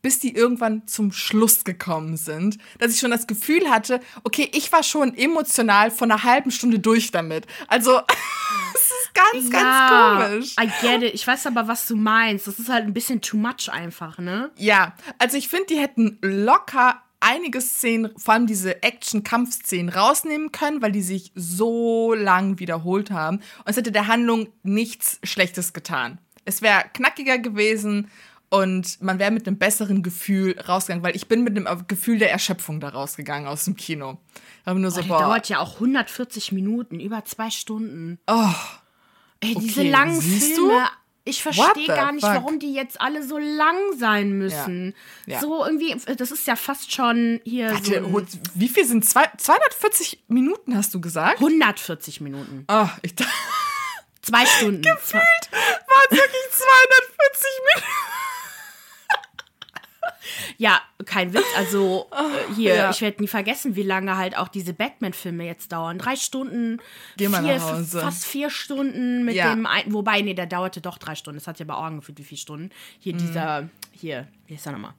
bis die irgendwann zum Schluss gekommen sind, dass ich schon das Gefühl hatte, okay, ich war schon emotional von einer halben Stunde durch damit. Also, (laughs) es ist ganz, ganz komisch. I get it. Ich weiß aber, was du meinst. Das ist halt ein bisschen too much einfach, ne? Ja, also ich finde, die hätten locker einige Szenen, vor allem diese Action-Kampfszenen, rausnehmen können, weil die sich so lang wiederholt haben. Und es hätte der Handlung nichts Schlechtes getan. Es wäre knackiger gewesen und man wäre mit einem besseren Gefühl rausgegangen, weil ich bin mit einem Gefühl der Erschöpfung da rausgegangen aus dem Kino. Aber nur so, Die boah, dauert ja auch 140 Minuten, über zwei Stunden. oh, Ey, diese Okay, langen Filme. Ich verstehe gar nicht, fuck? warum die jetzt alle so lang sein müssen. Ja. Ja. So irgendwie, das ist ja fast schon hier so warte, ein wie viel sind zwei, 240 Minuten, hast du gesagt? 140 Minuten. Oh, ich dachte, (laughs) Zwei Stunden. waren es wirklich 240 Minuten? Ja, kein Witz. Also äh, hier, ja. ich werde nie vergessen, wie lange halt auch diese Batman-Filme jetzt dauern. Drei Stunden, Geh mal vier, nach Hause. fast vier Stunden mit Ja. dem einen, wobei, nee, der dauerte doch drei Stunden. Das hat ja bei Augen gefühlt, wie viele Stunden. Hier Mhm. dieser, hier, wie ist der nochmal?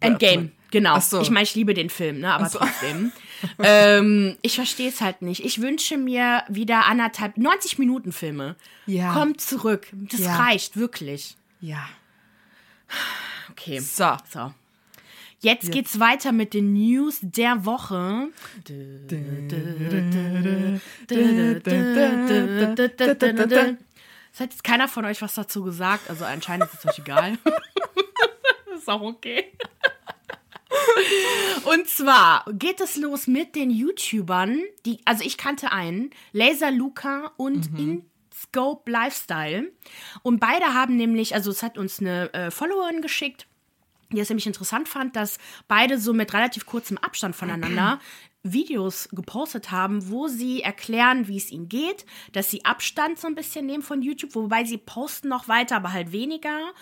Endgame, genau. So. Ich meine, ich liebe den Film, ne? aber so. trotzdem. (laughs) ähm, ich verstehe es halt nicht. Ich wünsche mir wieder anderthalb, 90 Minuten Filme. Ja. Kommt zurück. Das Ja. reicht, wirklich. Ja. Okay. So. So. Jetzt geht's weiter mit den News der Woche. Es hat jetzt keiner von euch was dazu gesagt, also anscheinend ist es euch egal. (laughs) ist auch okay. Und zwar geht es los mit den YouTubern, die, also ich kannte einen, Laser Luca und InScope Lifestyle. Und beide haben nämlich, also es hat uns eine äh, Followerin geschickt, die es nämlich interessant fand, dass beide so mit relativ kurzem Abstand voneinander Videos gepostet haben, wo sie erklären, wie es ihnen geht, dass sie Abstand so ein bisschen nehmen von YouTube, wobei sie posten noch weiter, aber halt weniger.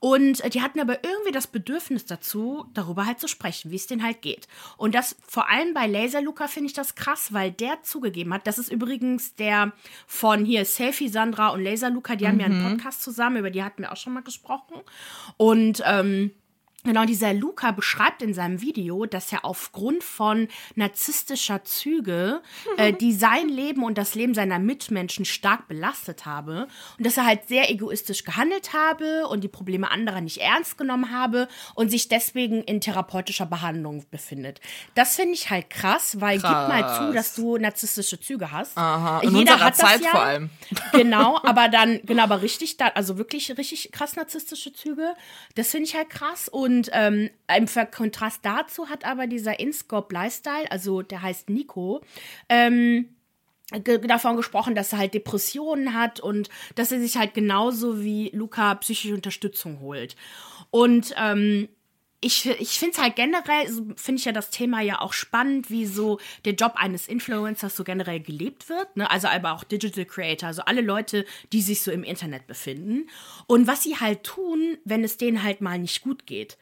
Und äh, die hatten aber irgendwie das Bedürfnis dazu, darüber halt zu sprechen, wie es denen halt geht. Und das vor allem bei Laser Luca finde ich das krass, weil der zugegeben hat, das ist übrigens der von hier Selfie Sandra und Laser Luca, die haben ja einen Podcast zusammen, über die hatten wir auch schon mal gesprochen. Und ähm, Genau, dieser Luca beschreibt in seinem Video, dass er aufgrund von narzisstischer Züge, äh, die sein Leben und das Leben seiner Mitmenschen stark belastet habe und dass er halt sehr egoistisch gehandelt habe und die Probleme anderer nicht ernst genommen habe und sich deswegen in therapeutischer Behandlung befindet. Das finde ich halt krass, weil gib mal zu, dass du narzisstische Züge hast. Aha, in Jeder unserer hat Zeit das ja, vor allem. (laughs) Genau, aber dann, genau, aber richtig, also wirklich richtig krass narzisstische Züge. Das finde ich halt krass und und ähm, im Kontrast dazu hat aber dieser InScope Lifestyle, also der heißt Nico, ähm, davon gesprochen, dass er halt Depressionen hat und dass er sich halt genauso wie Luca psychische Unterstützung holt. Und ähm, ich, ich finde es halt generell, finde ich ja das Thema ja auch spannend, wie so der Job eines Influencers so generell gelebt wird. Ne? Also aber auch Digital Creator, also alle Leute, die sich so im Internet befinden. Und was sie halt tun, wenn es denen halt mal nicht gut geht.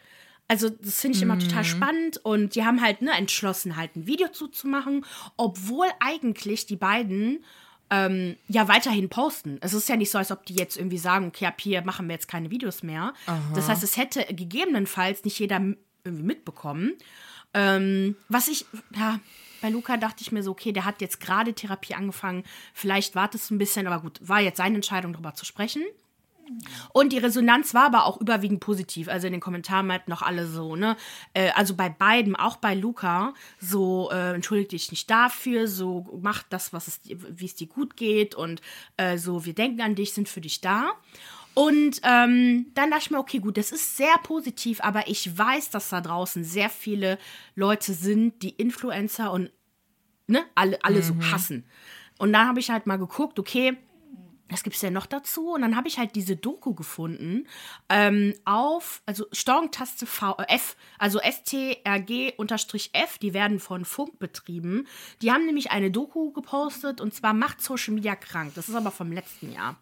Also das finde ich immer mhm. total spannend und die haben halt ne, entschlossen, halt ein Video zuzumachen, obwohl eigentlich die beiden ähm, ja weiterhin posten. Es ist ja nicht so, als ob die jetzt irgendwie sagen, okay, ab hier machen wir jetzt keine Videos mehr. Aha. Das heißt, es hätte gegebenenfalls nicht jeder irgendwie mitbekommen. Ähm, was ich, ja, bei Luca dachte ich mir so, okay, der hat jetzt gerade Therapie angefangen, vielleicht wartest du ein bisschen, aber gut, war jetzt seine Entscheidung, darüber zu sprechen. Und die Resonanz war aber auch überwiegend positiv. Also in den Kommentaren meinten noch alle so, ne? Äh, also bei beiden, auch bei Luca, so äh, entschuldige dich nicht dafür, so mach das, was es, wie es dir gut geht und äh, so, wir denken an dich, sind für dich da. Und ähm, dann dachte ich mir, okay, gut, das ist sehr positiv, aber ich weiß, dass da draußen sehr viele Leute sind, die Influencer und ne, alle, alle mhm. so hassen. Und dann habe ich halt mal geguckt, okay, was gibt es denn noch dazu? Und dann habe ich halt diese Doku gefunden ähm, auf, also Steuerungstaste V, äh, F, also STRG-F, die werden von Funk betrieben. Die haben nämlich eine Doku gepostet und zwar Macht Social Media krank. Das ist aber vom letzten Jahr.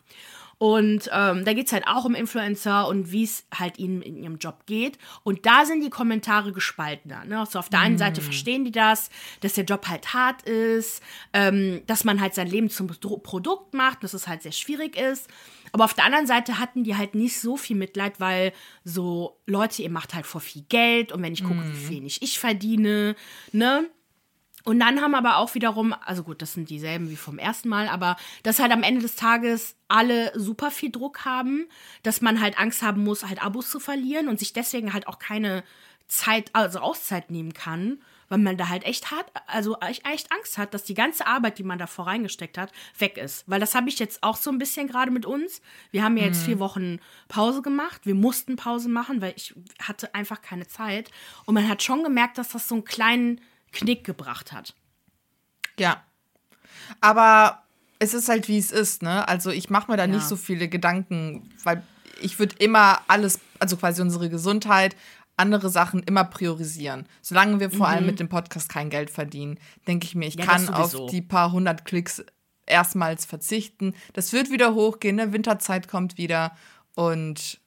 Und ähm, da geht es halt auch um Influencer und wie es halt ihnen in ihrem Job geht. Und da sind die Kommentare gespaltener. Ne? Also auf der einen mm. Seite verstehen die das, dass der Job halt hart ist, ähm, dass man halt sein Leben zum Produkt macht, dass es halt sehr schwierig ist. Aber auf der anderen Seite hatten die halt nicht so viel Mitleid, weil so Leute, ihr macht halt vor viel Geld und wenn ich gucke, mm. wie wenig ich verdiene, ne? Und dann haben aber auch wiederum, also gut, das sind dieselben wie vom ersten Mal, aber dass halt am Ende des Tages alle super viel Druck haben, dass man halt Angst haben muss, halt Abos zu verlieren und sich deswegen halt auch keine Zeit, also Auszeit nehmen kann, weil man da halt echt hat, also echt Angst hat, dass die ganze Arbeit, die man davor reingesteckt hat, weg ist. Weil das habe ich jetzt auch so ein bisschen gerade mit uns. Wir haben ja jetzt mhm. vier Wochen Pause gemacht. Wir mussten Pause machen, weil ich hatte einfach keine Zeit. Und man hat schon gemerkt, dass das so einen kleinen Knick gebracht hat. Ja. Aber es ist halt, wie es ist, ne? Also ich mache mir da ja. nicht so viele Gedanken, weil ich würde immer alles, also quasi unsere Gesundheit, andere Sachen immer priorisieren. Solange wir vor mhm. allem mit dem Podcast kein Geld verdienen, denke ich mir, ich ja, kann auf die paar hundert Klicks erstmals verzichten. Das wird wieder hochgehen, ne? Winterzeit kommt wieder und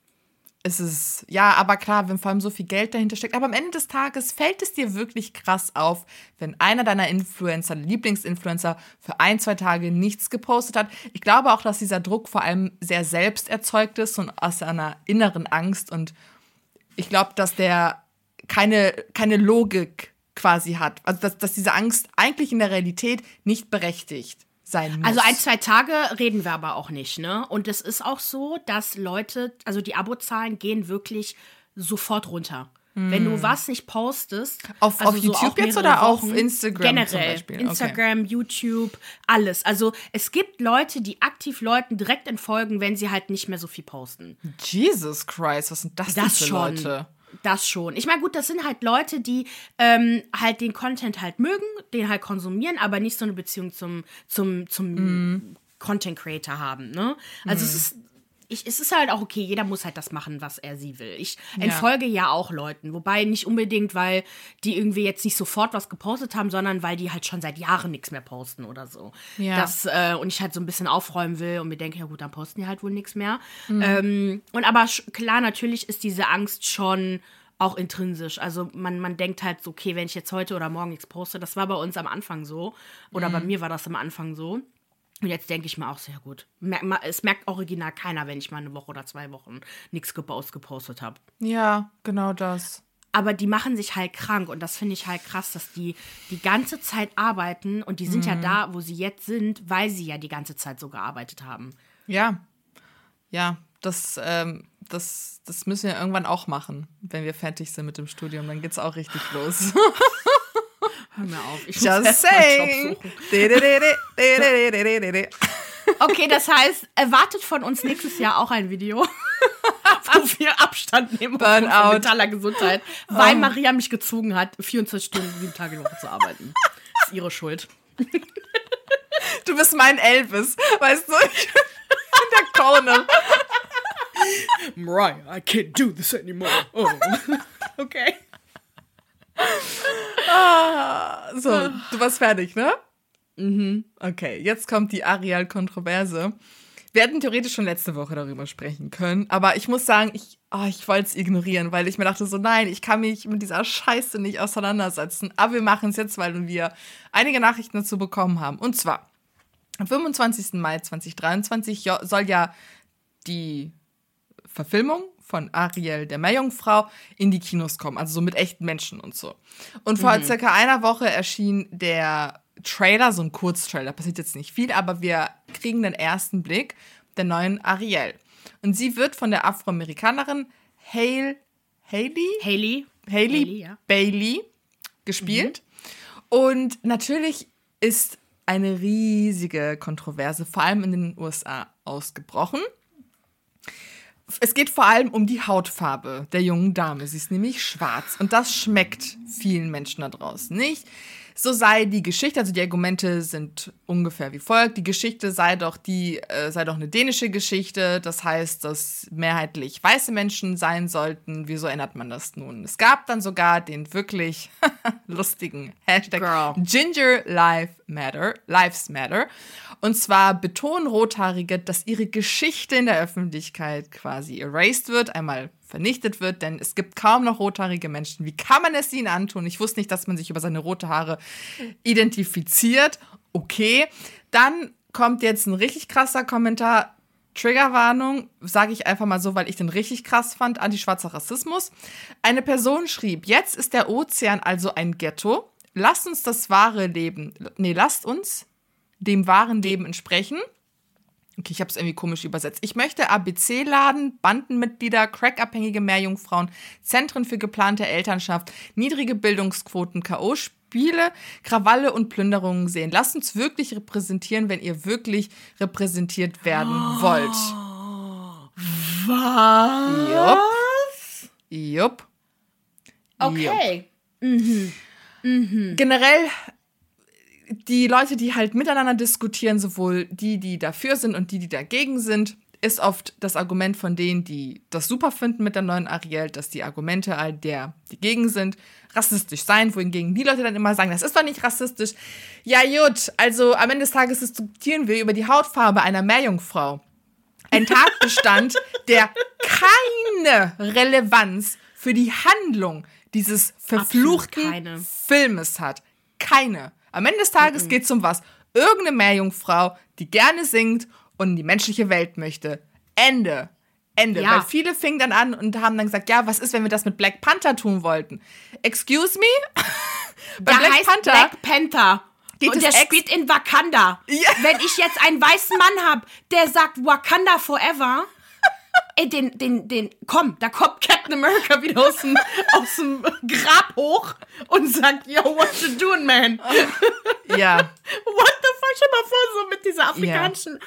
es ist, ja, aber klar, wenn vor allem so viel Geld dahinter steckt. Aber am Ende des Tages fällt es dir wirklich krass auf, wenn einer deiner Influencer, Lieblingsinfluencer, für ein, zwei Tage nichts gepostet hat. Ich glaube auch, dass dieser Druck vor allem sehr selbst erzeugt ist und aus einer inneren Angst. Und ich glaube, dass der keine, keine Logik quasi hat. Also, dass, dass diese Angst eigentlich in der Realität nicht berechtigt sein muss. Also ein, zwei Tage reden wir aber auch nicht, ne? Und es ist auch so, dass Leute, also die Abozahlen gehen wirklich sofort runter. Hm. Wenn du hm. was nicht postest. Auf, also auf YouTube so jetzt oder Wochen, auf Instagram? Generell. Instagram, okay. YouTube, alles. Also es gibt Leute, die aktiv Leuten direkt entfolgen, wenn sie halt nicht mehr so viel posten. Jesus Christ, was sind das, das denn für schon. Leute? Das schon. Ich meine, gut, das sind halt Leute, die ähm, halt den Content halt mögen, den halt konsumieren, aber nicht so eine Beziehung zum, zum, zum mm. Content Creator haben. Ne? Also mm. es ist ich, es ist halt auch okay, jeder muss halt das machen, was er sie will. Ich entfolge ja. ja auch Leuten, wobei nicht unbedingt, weil die irgendwie jetzt nicht sofort was gepostet haben, sondern weil die halt schon seit Jahren nichts mehr posten oder so. Ja. Das, äh, und ich halt so ein bisschen aufräumen will und mir denke, ja gut, dann posten die halt wohl nichts mehr. Mhm. Ähm, und aber klar, natürlich ist diese Angst schon auch intrinsisch. Also man, man denkt halt so, okay, wenn ich jetzt heute oder morgen nichts poste, das war bei uns am Anfang so. Oder mhm. bei mir war das am Anfang so. Und jetzt denke ich mir auch sehr gut. Es merkt original keiner, wenn ich mal eine Woche oder zwei Wochen nichts gepostet habe. Ja, genau das. aber die machen sich halt krank und das finde ich halt krass, dass die die ganze Zeit arbeiten und die sind ja da, wo sie jetzt sind, weil sie ja die ganze Zeit so gearbeitet haben. Ja. Ja, das, ähm, das, das müssen wir irgendwann auch machen, wenn wir fertig sind mit dem Studium. Dann geht's auch richtig los. (laughs) Hör mir auf, ich muss Just mal Job saying. di-di-di-di-di-di. Okay, das heißt, erwartet von uns nächstes Jahr auch ein Video, wo wir Abstand nehmen von mentaler Gesundheit, weil Maria mich gezwungen hat, 24 Stunden, sieben Tage die Woche zu arbeiten. Das ist ihre Schuld. Du bist mein Elvis, weißt du? Ich bin der Conan. Mariah, I can't do this anymore. Oh. Okay. So, du warst fertig, ne? Mhm. Okay, jetzt kommt die Ariel-Kontroverse. Wir hätten theoretisch schon letzte Woche darüber sprechen können, aber ich muss sagen, ich, oh, ich wollte es ignorieren, weil ich mir dachte so, nein, ich kann mich mit dieser Scheiße nicht auseinandersetzen. Aber wir machen es jetzt, weil wir einige Nachrichten dazu bekommen haben. Und zwar, am 25. Mai 2023 jo- soll ja die Verfilmung von Ariel, der Meerjungfrau, in die Kinos kommen, also so mit echten Menschen und so. Und vor circa einer Woche erschien der Trailer, so ein Kurztrailer, passiert jetzt nicht viel, aber wir kriegen den ersten Blick der neuen Ariel. Und sie wird von der Afroamerikanerin Hale, Haley, Haley. Haley, Haley, ja. Bailey gespielt. Und natürlich ist eine riesige Kontroverse, vor allem in den USA, ausgebrochen. Es geht vor allem um die Hautfarbe der jungen Dame. Sie ist nämlich schwarz und das schmeckt vielen Menschen da draußen nicht. So sei die Geschichte, also die Argumente sind ungefähr wie folgt. Die Geschichte sei doch die, äh, sei doch eine dänische Geschichte. Das heißt, dass mehrheitlich weiße Menschen sein sollten. Wieso ändert man das nun? Es gab dann sogar den wirklich (laughs) lustigen Hashtag Girl. Ginger Life Matter, Lives Matter. Und zwar betonen Rothaarige, dass ihre Geschichte in der Öffentlichkeit quasi erased wird, einmal vernichtet wird, denn es gibt kaum noch rothaarige Menschen. Wie kann man es ihnen antun? Ich wusste nicht, dass man sich über seine rote Haare identifiziert. Okay. Dann kommt jetzt ein richtig krasser Kommentar. Triggerwarnung, sage ich einfach mal so, weil ich den richtig krass fand, antischwarzer Rassismus. Eine Person schrieb, jetzt ist der Ozean also ein Ghetto. Lasst uns das wahre Leben, nee, lasst uns dem wahren Leben entsprechen. Okay, ich habe es irgendwie komisch übersetzt. Ich möchte ABC-Laden, Bandenmitglieder, crackabhängige Meerjungfrauen, Zentren für geplante Elternschaft, niedrige Bildungsquoten, K.O.-Spiele, Krawalle und Plünderungen sehen. Lasst uns wirklich repräsentieren, wenn ihr wirklich repräsentiert werden wollt. Was? Jupp. Okay. generell die Leute, die halt miteinander diskutieren, sowohl die, die dafür sind und die, die dagegen sind, ist oft das Argument von denen, die das super finden mit der neuen Ariel, dass die Argumente all der, die gegen sind, rassistisch sein, wohingegen die Leute dann immer sagen, das ist doch nicht rassistisch. Ja, gut, also am Ende des Tages diskutieren wir über die Hautfarbe einer Meerjungfrau. Ein Tatbestand, (laughs) der keine Relevanz für die Handlung dieses verfluchten. Filmes hat. Keine. Am Ende des Tages geht es um was. Irgendeine Meerjungfrau, die gerne singt und in die menschliche Welt möchte. Ende. Ende. Ja. Weil viele fingen dann an und haben dann gesagt, ja, was ist, wenn wir das mit Black Panther tun wollten? Excuse me? (laughs) Bei Der Black heißt Panther Black Panther. Geht und der spielt in Wakanda. Ja. Wenn ich jetzt einen weißen Mann habe, der sagt Wakanda forever, ey, den, den, den, komm, da kommt Captain America wieder aus dem, aus dem Grab hoch und sagt, yo, what you doing, man? (laughs) ja. What the fuck, stell mal vor, so mit dieser afrikanischen.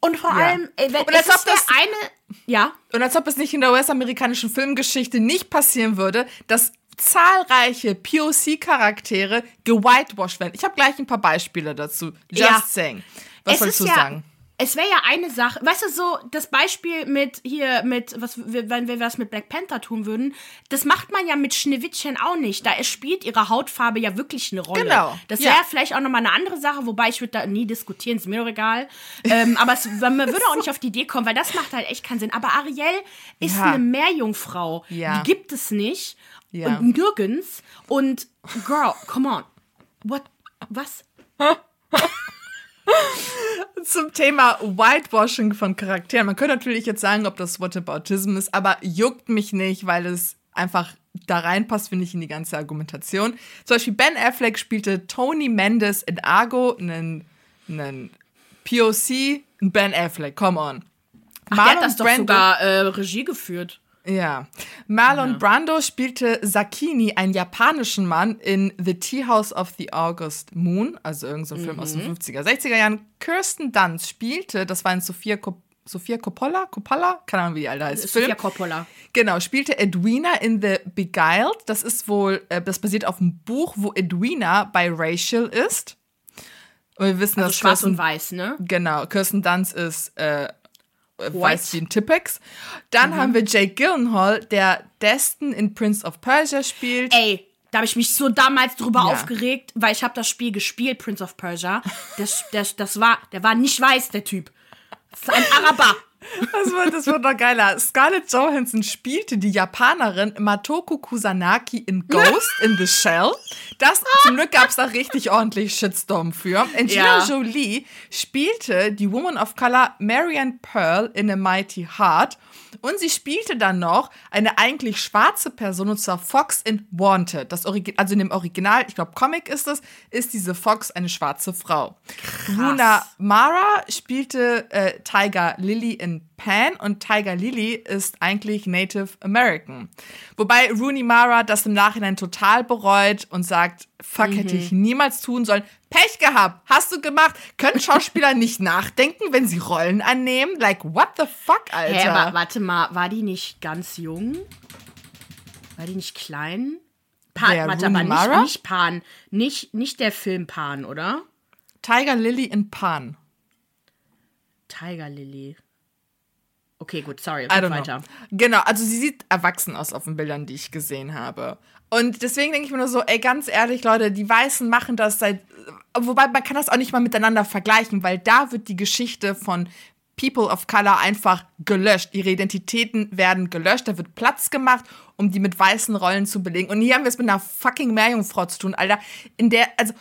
Und vor Ja. allem, ey, wenn Und als ob das- eine, ja, Und als ob es nicht in der US-amerikanischen Filmgeschichte nicht passieren würde, dass zahlreiche POC-Charaktere gewhitewashed werden. Ich habe gleich ein paar Beispiele dazu. Just Ja. saying. Was es sollst du ja, sagen? Es wäre ja eine Sache, weißt du, so das Beispiel mit hier, mit, was, wenn wir was mit Black Panther tun würden, das macht man ja mit Schneewittchen auch nicht. Da spielt ihre Hautfarbe ja wirklich eine Rolle. Genau, Das ja. wäre vielleicht auch nochmal eine andere Sache, wobei ich würde da nie diskutieren, ist mir doch egal. ähm, aber es, man (laughs) würde auch nicht auf die Idee kommen, weil das macht halt echt keinen Sinn. Aber Ariel ist Ja. eine Meerjungfrau. Ja. Die gibt es nicht. Ja. Und nirgends. Und, girl, come on. What? Was? (laughs) (laughs) zum Thema Whitewashing von Charakteren. Man könnte natürlich jetzt sagen, ob das Whataboutism ist, aber juckt mich nicht, weil es einfach da reinpasst, finde ich, in die ganze Argumentation. Zum Beispiel Ben Affleck spielte Tony Mendes in Argo, einen, einen POC, Ben Affleck, come on. Ach, der hat das doch sogar äh, Regie geführt. Ja. Marlon ja. Brando spielte Sakini, einen japanischen Mann, in The Tea House of the August Moon, also irgendein so Film mhm. aus den 50er, 60er Jahren. Kirsten Dunst spielte, das war in Sophia, Cop Sophia Coppola, Coppola, keine Ahnung, wie die alte heißt. Sophia Film. Coppola. Genau, spielte Edwina in The Beguiled. Das ist wohl, äh, das basiert auf einem Buch, wo Edwina biracial ist. Und wir wissen, also dass schwarz Kirsten, und weiß, ne? Genau, Kirsten Dunst ist äh, weiß wie ein Tippex. Dann mhm. haben wir Jake Gyllenhaal, der Destin in Prince of Persia spielt. Ey, da habe ich mich so damals drüber ja. aufgeregt, weil ich habe das Spiel gespielt, Prince of Persia. Das, das, das war, der war nicht weiß, der Typ. Das ist ein Araber. Das wird, das wird noch geiler. Scarlett Johansson spielte die Japanerin Matoko Kusanagi in Ghost in the Shell. Das, zum Glück gab es da richtig ordentlich Shitstorm für. Angelina ja. Jolie spielte die Woman of Color Marianne Pearl in A Mighty Heart. Und sie spielte dann noch eine eigentlich schwarze Person, und zwar Fox in Wanted. Das also in dem Original, ich glaube Comic ist es, ist diese Fox eine schwarze Frau. Krass. Luna Mara spielte äh, Tiger Lily in Pan und Tiger Lily ist eigentlich Native American. Wobei Rooney Mara das im Nachhinein total bereut und sagt, fuck, mhm. hätte ich niemals tun sollen. Pech gehabt, hast du gemacht. Können Schauspieler (laughs) nicht nachdenken, wenn sie Rollen annehmen? Like, what the fuck, Alter? Hä, aber warte mal, war die nicht ganz jung? War die nicht klein? Pan, Wer, warte, Rooney aber nicht, nicht Pan. Nicht, nicht der Film Pan, oder? Tiger Lily in Pan. Tiger Lily. Okay, gut, sorry. weiter. Know. Genau, also sie sieht erwachsen aus auf den Bildern, die ich gesehen habe. Und deswegen denke ich mir nur so, ey, ganz ehrlich, Leute, die Weißen machen das seit. Wobei man kann das auch nicht mal miteinander vergleichen, weil da wird die Geschichte von People of Color einfach gelöscht. Ihre Identitäten werden gelöscht, da wird Platz gemacht, um die mit weißen Rollen zu belegen. Und hier haben wir es mit einer fucking Meerjungfrau zu tun, Alter. In der, also.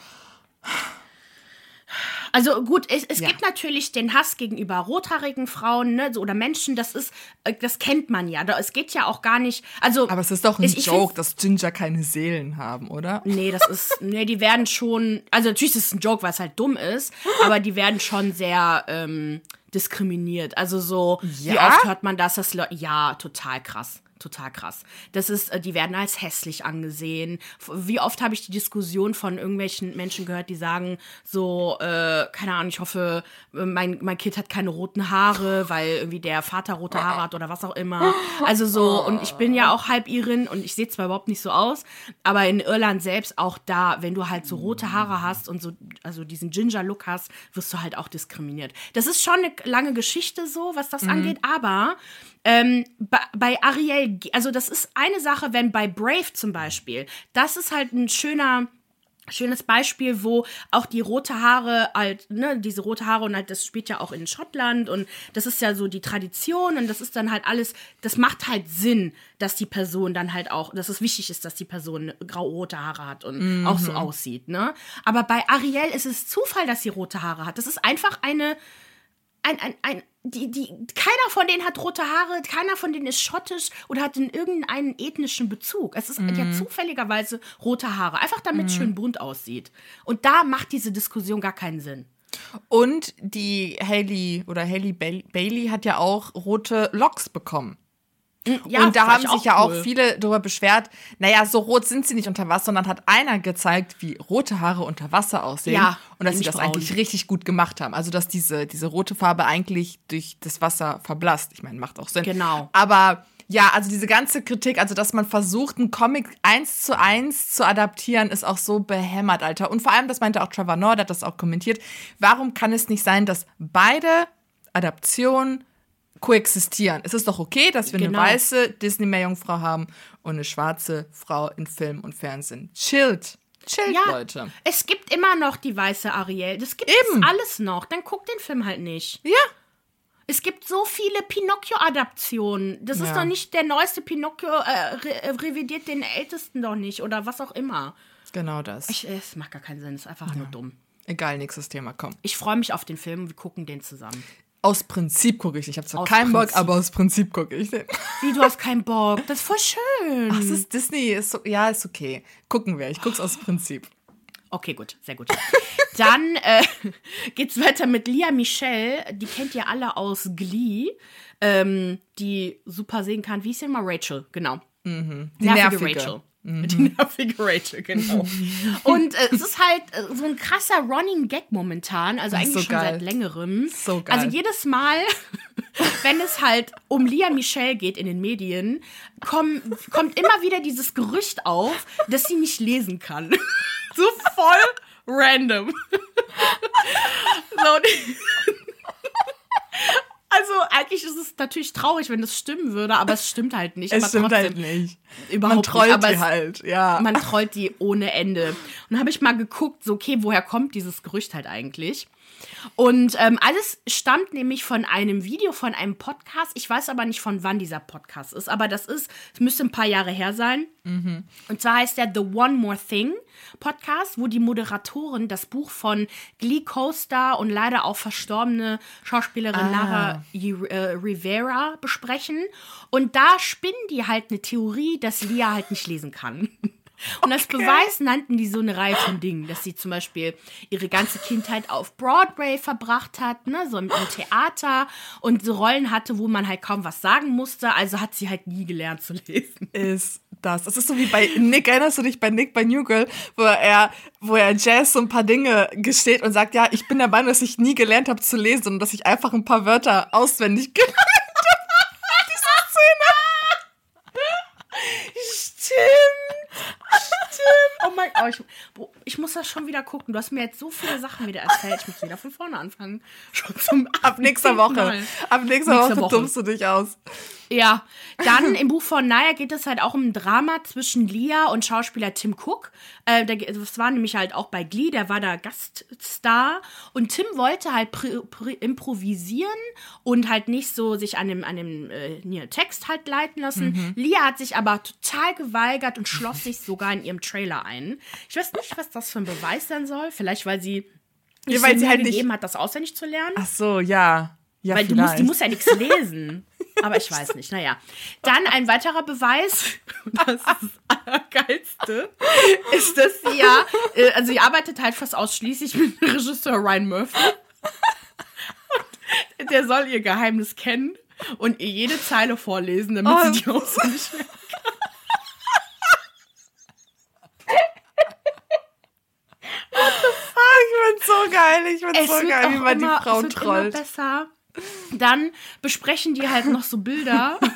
Also gut, es, es ja. gibt natürlich den Hass gegenüber rothaarigen Frauen ne, so, oder Menschen, das ist, äh, das kennt man ja. Es geht ja auch gar nicht. Also, Aber es ist doch ein ich, Joke, dass Ginger keine Seelen haben, oder? Nee, das ist. (laughs) nee, die werden schon. Also natürlich ist es ein Joke, weil es halt dumm ist, aber die werden schon sehr ähm, diskriminiert. Also so, ja? wie oft hört man das, dass Leute. Ja, total krass total krass. Das ist, äh, die werden als hässlich angesehen. Wie oft habe ich die Diskussion von irgendwelchen Menschen gehört, die sagen so, äh, keine Ahnung, ich hoffe, äh, mein, mein Kind hat keine roten Haare, weil irgendwie der Vater rote Haare hat oder was auch immer. Also so, und ich bin ja auch halb Irin und ich sehe zwar überhaupt nicht so aus, aber in Irland selbst auch da, wenn du halt so rote Haare hast und so, also diesen Ginger-Look hast, wirst du halt auch diskriminiert. Das ist schon eine lange Geschichte so, was das mhm. angeht, aber ähm, bei, bei Ariel, also das ist eine Sache, wenn bei Brave zum Beispiel, das ist halt ein schöner schönes Beispiel, wo auch die rote Haare halt, ne, diese rote Haare und halt, das spielt ja auch in Schottland und das ist ja so die Tradition und das ist dann halt alles, das macht halt Sinn, dass die Person dann halt auch, dass es wichtig ist, dass die Person grau-rote Haare hat und mhm. auch so aussieht, ne? Aber bei Ariel ist es Zufall, dass sie rote Haare hat. Das ist einfach eine, ein, ein, ein die, die, keiner von denen hat rote Haare, keiner von denen ist schottisch oder hat in irgendeinen ethnischen Bezug. Es ist mm. ja zufälligerweise rote Haare, einfach damit es mm. schön bunt aussieht. Und da macht diese Diskussion gar keinen Sinn. Und die Haley oder Haley Bailey hat ja auch rote Locks bekommen. Ja, und da haben sich ja cool. auch viele darüber beschwert, naja, so rot sind sie nicht unter Wasser, sondern hat einer gezeigt, wie rote Haare unter Wasser aussehen. Ja, und dass sie das braun. eigentlich richtig gut gemacht haben. Also, dass diese, diese rote Farbe eigentlich durch das Wasser verblasst. Ich meine, macht auch Sinn. Genau. Aber ja, also diese ganze Kritik, also dass man versucht, einen Comic eins zu eins zu adaptieren, ist auch so behämmert, Alter. Und vor allem, das meinte auch Trevor Nord, hat das auch kommentiert, warum kann es nicht sein, dass beide Adaptionen koexistieren. Es ist doch okay, dass wir genau. eine weiße Disney-Meerjungfrau haben und eine schwarze Frau in Film und Fernsehen. Chillt. Chillt, ja, Leute. Es gibt immer noch die weiße Ariel. Das gibt Eben. es alles noch. Dann guck den Film halt nicht. Ja. Es gibt so viele Pinocchio-Adaptionen. Das ja. ist doch nicht der neueste Pinocchio, äh, re äh, revidiert den ältesten doch nicht oder was auch immer. Genau das. Ich, es macht gar keinen Sinn. Es ist einfach ja. nur dumm. Egal, nächstes Thema, komm. Ich freue mich auf den Film. Wir gucken den zusammen. Aus Prinzip gucke ich. Ich habe zwar Aus keinen Bock, Prinzip. aber aus Prinzip gucke ich den. Wie, du hast keinen Bock? Das ist voll schön. Das ist Disney, ist so, ja, ist okay. Gucken wir. Ich guck's aus Prinzip. Okay, gut, sehr gut. Dann äh, (laughs) geht's weiter mit Lia Michelle. Die kennt ihr alle aus Glee, ähm, die super singen kann. Wie ist sie immer? Rachel, genau. Die nervige, nervige. Rachel. Die nervige Rachel, genau. (laughs) Und äh, es ist halt äh, so ein krasser Running Gag momentan, also eigentlich so schon geil. seit längerem. So geil. Also jedes Mal, (laughs) wenn es halt um Lia Michelle geht in den Medien, komm, kommt immer wieder dieses Gerücht auf, dass sie nicht lesen kann. (laughs) so voll random. so, also eigentlich ist es natürlich traurig, wenn das stimmen würde, aber es stimmt halt nicht. Es aber stimmt halt nicht. Überhaupt Man trollt die halt, ja. man trollt die ohne Ende. Und dann habe ich mal geguckt, so, okay, woher kommt dieses Gerücht halt eigentlich? Und ähm, alles stammt nämlich von einem Video, von einem Podcast. Ich weiß aber nicht, von wann dieser Podcast ist, aber das ist, es müsste ein paar Jahre her sein. Und zwar heißt der The One More Thing Podcast, wo die Moderatoren das Buch von Glee Co-Star und leider auch verstorbene Schauspielerin Lara Yi- äh, Rivera besprechen. Und da spinnen die halt eine Theorie, dass Lia halt nicht lesen kann. (laughs) Und als Beweis nannten die so eine Reihe von Dingen, dass sie zum Beispiel ihre ganze Kindheit auf Broadway verbracht hat, ne, so im, im Theater und so Rollen hatte, wo man halt kaum was sagen musste. Also hat sie halt nie gelernt zu lesen. ist das. Das ist so wie bei Nick, erinnerst du dich bei Nick bei New Girl, wo er, wo er Jazz so ein paar Dinge gesteht und sagt, ja, ich bin der Meinung, dass ich nie gelernt habe zu lesen und dass ich einfach ein paar Wörter auswendig (laughs) gelernt habe. Diese Szene. (laughs) Stimmt. Stimmt. Oh mein Gott, ich, muss das schon wieder gucken. Du hast mir jetzt so viele Sachen wieder erzählt. Ich muss wieder von vorne anfangen. Schon zum Ab nächster Woche. Mal. Ab nächster, Nächste Woche, dummst du dich aus. Ja, dann (laughs) im Buch von Naya geht es halt auch um ein Drama zwischen Lia und Schauspieler Tim Cook. Äh, der, das war nämlich halt auch bei Glee, der war da Gaststar. Und Tim wollte halt improvisieren und halt nicht so sich an dem, an dem äh, Text halt leiten lassen. Lia hat sich aber total geweigert und schloss sich sogar in ihrem Trailer ein. Ich weiß nicht, was das für ein Beweis sein soll. Vielleicht, weil sie nicht Ja, weil sie halt nicht- gegeben hat, das auswendig zu lernen. Ach so, ja. Ja, Weil du musst, die muss ja nichts lesen. Aber ich weiß nicht. Naja. Dann ein weiterer Beweis, (laughs) das das Allergeilste, ist, dass sie ja, äh, also sie arbeitet halt fast ausschließlich mit Regisseur Ryan Murphy. Und der soll ihr Geheimnis kennen und ihr jede Zeile vorlesen, damit Oh. sie die auswendig lernt. Ah, ich find's so geil. Ich find's Es so geil, wie man immer, die Frau es wird immer trollt. besser. Dann besprechen die halt noch so Bilder. (laughs)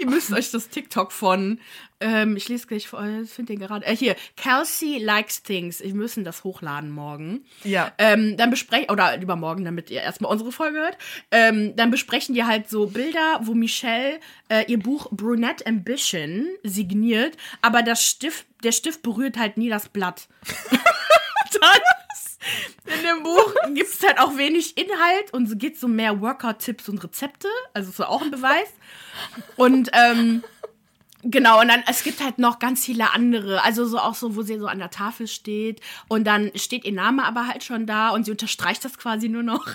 Ihr müsst euch das TikTok von, ähm, ich lese gleich vor, ich finde den gerade, äh, hier, Kelsey Likes Things. Wir müssen das hochladen morgen. Ja. Ähm, dann besprechen, oder übermorgen, damit ihr erstmal unsere Folge hört. Ähm, dann besprechen die halt so Bilder, wo Michelle äh, ihr Buch Brunette Ambition signiert, aber das Stift, der Stift berührt halt nie das Blatt. (laughs) dann (laughs) in dem Buch gibt es halt auch wenig Inhalt und so geht so mehr Workout-Tipps und Rezepte. Also ist auch ein Beweis. Und ähm, genau, und dann, es gibt halt noch ganz viele andere. Also so auch so, wo sie so an der Tafel steht und dann steht ihr Name aber halt schon da und sie unterstreicht das quasi nur noch.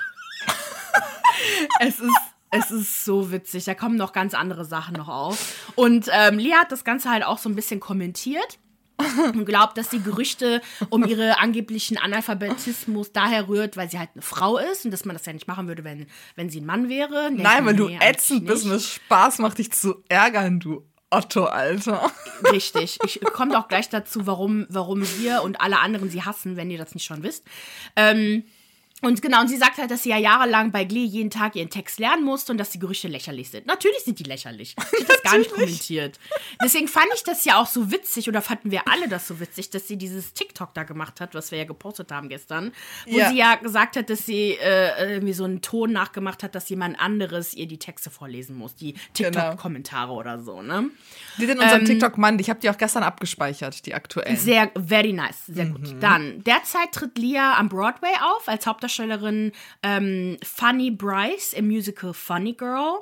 (laughs) es ist. Es ist so witzig. Da kommen noch ganz andere Sachen noch auf. Und ähm, Lia hat das Ganze halt auch so ein bisschen kommentiert (laughs) und glaubt, dass die Gerüchte um ihre angeblichen Analphabetismus daher rührt, weil sie halt eine Frau ist und dass man das ja nicht machen würde, wenn, wenn sie ein Mann wäre. Denke Nein, weil mir, du nee, ätzend bist und es Spaß macht, dich zu ärgern, du Otto, Alter. Richtig. Ich komme auch gleich dazu, warum, warum wir und alle anderen sie hassen, wenn ihr das nicht schon wisst. Ähm, und genau, und sie sagt halt, dass sie ja jahrelang bei Glee jeden Tag ihren Text lernen musste und dass die Gerüchte lächerlich sind. Natürlich sind die lächerlich. (laughs) Ich habe das gar nicht kommentiert. Deswegen fand ich das ja auch so witzig, oder fanden wir alle das so witzig, dass sie dieses TikTok da gemacht hat, was wir ja gepostet haben gestern, wo Ja. sie ja gesagt hat, dass sie äh, irgendwie so einen Ton nachgemacht hat, dass jemand anderes ihr die Texte vorlesen muss, die Genau. TikTok-Kommentare oder so, ne? Die sind unserem Ähm, TikTok-Mann, ich habe die auch gestern abgespeichert, die aktuellen. Sehr, very nice, sehr gut. Dann, derzeit tritt Lia am Broadway auf als Hauptdarstellerin ähm, Funny Bryce im Musical Funny Girl.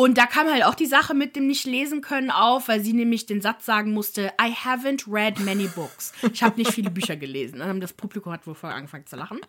Und da kam halt auch die Sache mit dem nicht lesen können auf, weil sie nämlich den Satz sagen musste, I haven't read many books. Ich habe nicht viele Bücher gelesen. Das Publikum hat wohl vorher angefangen zu lachen.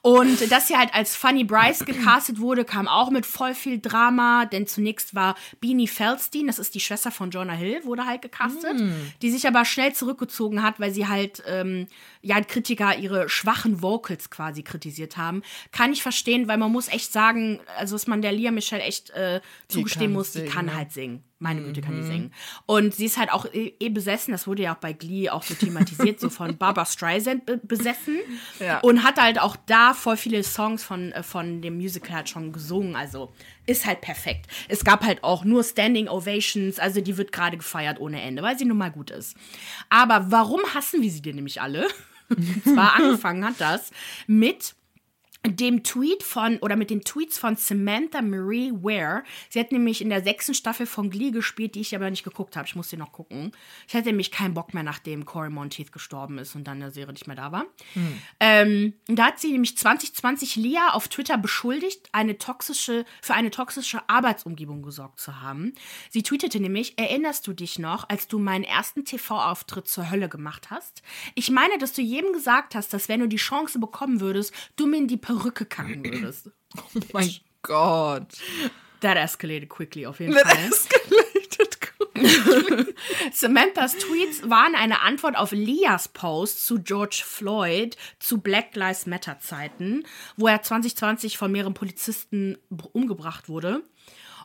Und dass sie halt als Funny Bryce gecastet wurde, kam auch mit voll viel Drama, denn zunächst war Beanie Feldstein, das ist die Schwester von Jonah Hill, wurde halt gecastet, mm. die sich aber schnell zurückgezogen hat, weil sie halt, ähm, ja, Kritiker ihre schwachen Vocals quasi kritisiert haben. Kann ich verstehen, weil man muss echt sagen, also dass man der Lia Michelle echt äh, zugestehen muss, singen, die kann halt singen. Meine Güte, kann die mhm. singen. Und sie ist halt auch eh, eh, besessen, das wurde ja auch bei Glee auch so thematisiert, so von Barbara Streisand be besessen. Ja. Und hat halt auch da voll viele Songs von, äh, von dem Musical halt schon gesungen. Also ist halt perfekt. Es gab halt auch nur Standing Ovations, also die wird gerade gefeiert ohne Ende, weil sie nun mal gut ist. Aber warum hassen wir sie denn nämlich alle? Und (laughs) zwar angefangen hat das mit dem Tweet von oder mit den Tweets von Samantha Marie Ware. Sie hat nämlich in der sechsten Staffel von Glee gespielt, die ich aber nicht geguckt habe. Ich muss sie noch gucken. Ich hatte nämlich keinen Bock mehr, nachdem Corey Monteith gestorben ist und dann in der Serie nicht mehr da war. Hm. Ähm, da hat sie nämlich 2020 Lia auf Twitter beschuldigt, eine toxische, für eine toxische Arbeitsumgebung gesorgt zu haben. Sie tweetete nämlich: Erinnerst du dich noch, als du meinen ersten TV-Auftritt zur Hölle gemacht hast? Ich meine, dass du jedem gesagt hast, dass wenn du die Chance bekommen würdest, du mir in die Perücke kacken würdest. (laughs) Oh mein Gott. That escalated quickly, auf jeden That Fall. Escalated quickly. (laughs) Samanthas Tweets waren eine Antwort auf Lias Post zu George Floyd zu Black Lives Matter Zeiten, wo er 2020 von mehreren Polizisten umgebracht wurde.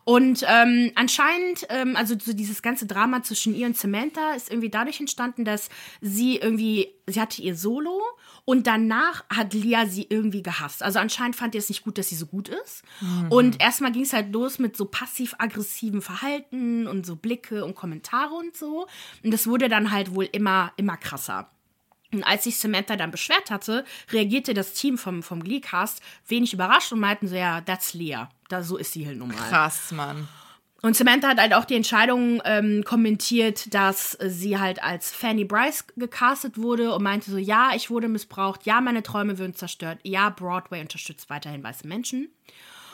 Und ähm, anscheinend, ähm, also so dieses ganze Drama zwischen ihr und Samantha ist irgendwie dadurch entstanden, dass sie irgendwie, sie hatte ihr Solo und danach hat Lia sie irgendwie gehasst. Also anscheinend fand ihr es nicht gut, dass sie so gut ist. Mhm. Und erstmal ging es halt los mit so passiv-aggressiven Verhalten und so Blicke und Kommentare und so. Und das wurde dann halt wohl immer, immer krasser. Und als sich Samantha dann beschwert hatte, reagierte das Team vom, vom Glee-Cast wenig überrascht und meinten so, ja, that's Leah. Da, so ist sie halt nun mal. Krass, Mann. Und Samantha hat halt auch die Entscheidung ähm, kommentiert, dass sie halt als Fanny Bryce gecastet wurde und meinte so, ja, ich wurde missbraucht, ja, meine Träume würden zerstört, ja, Broadway unterstützt weiterhin weiße Menschen.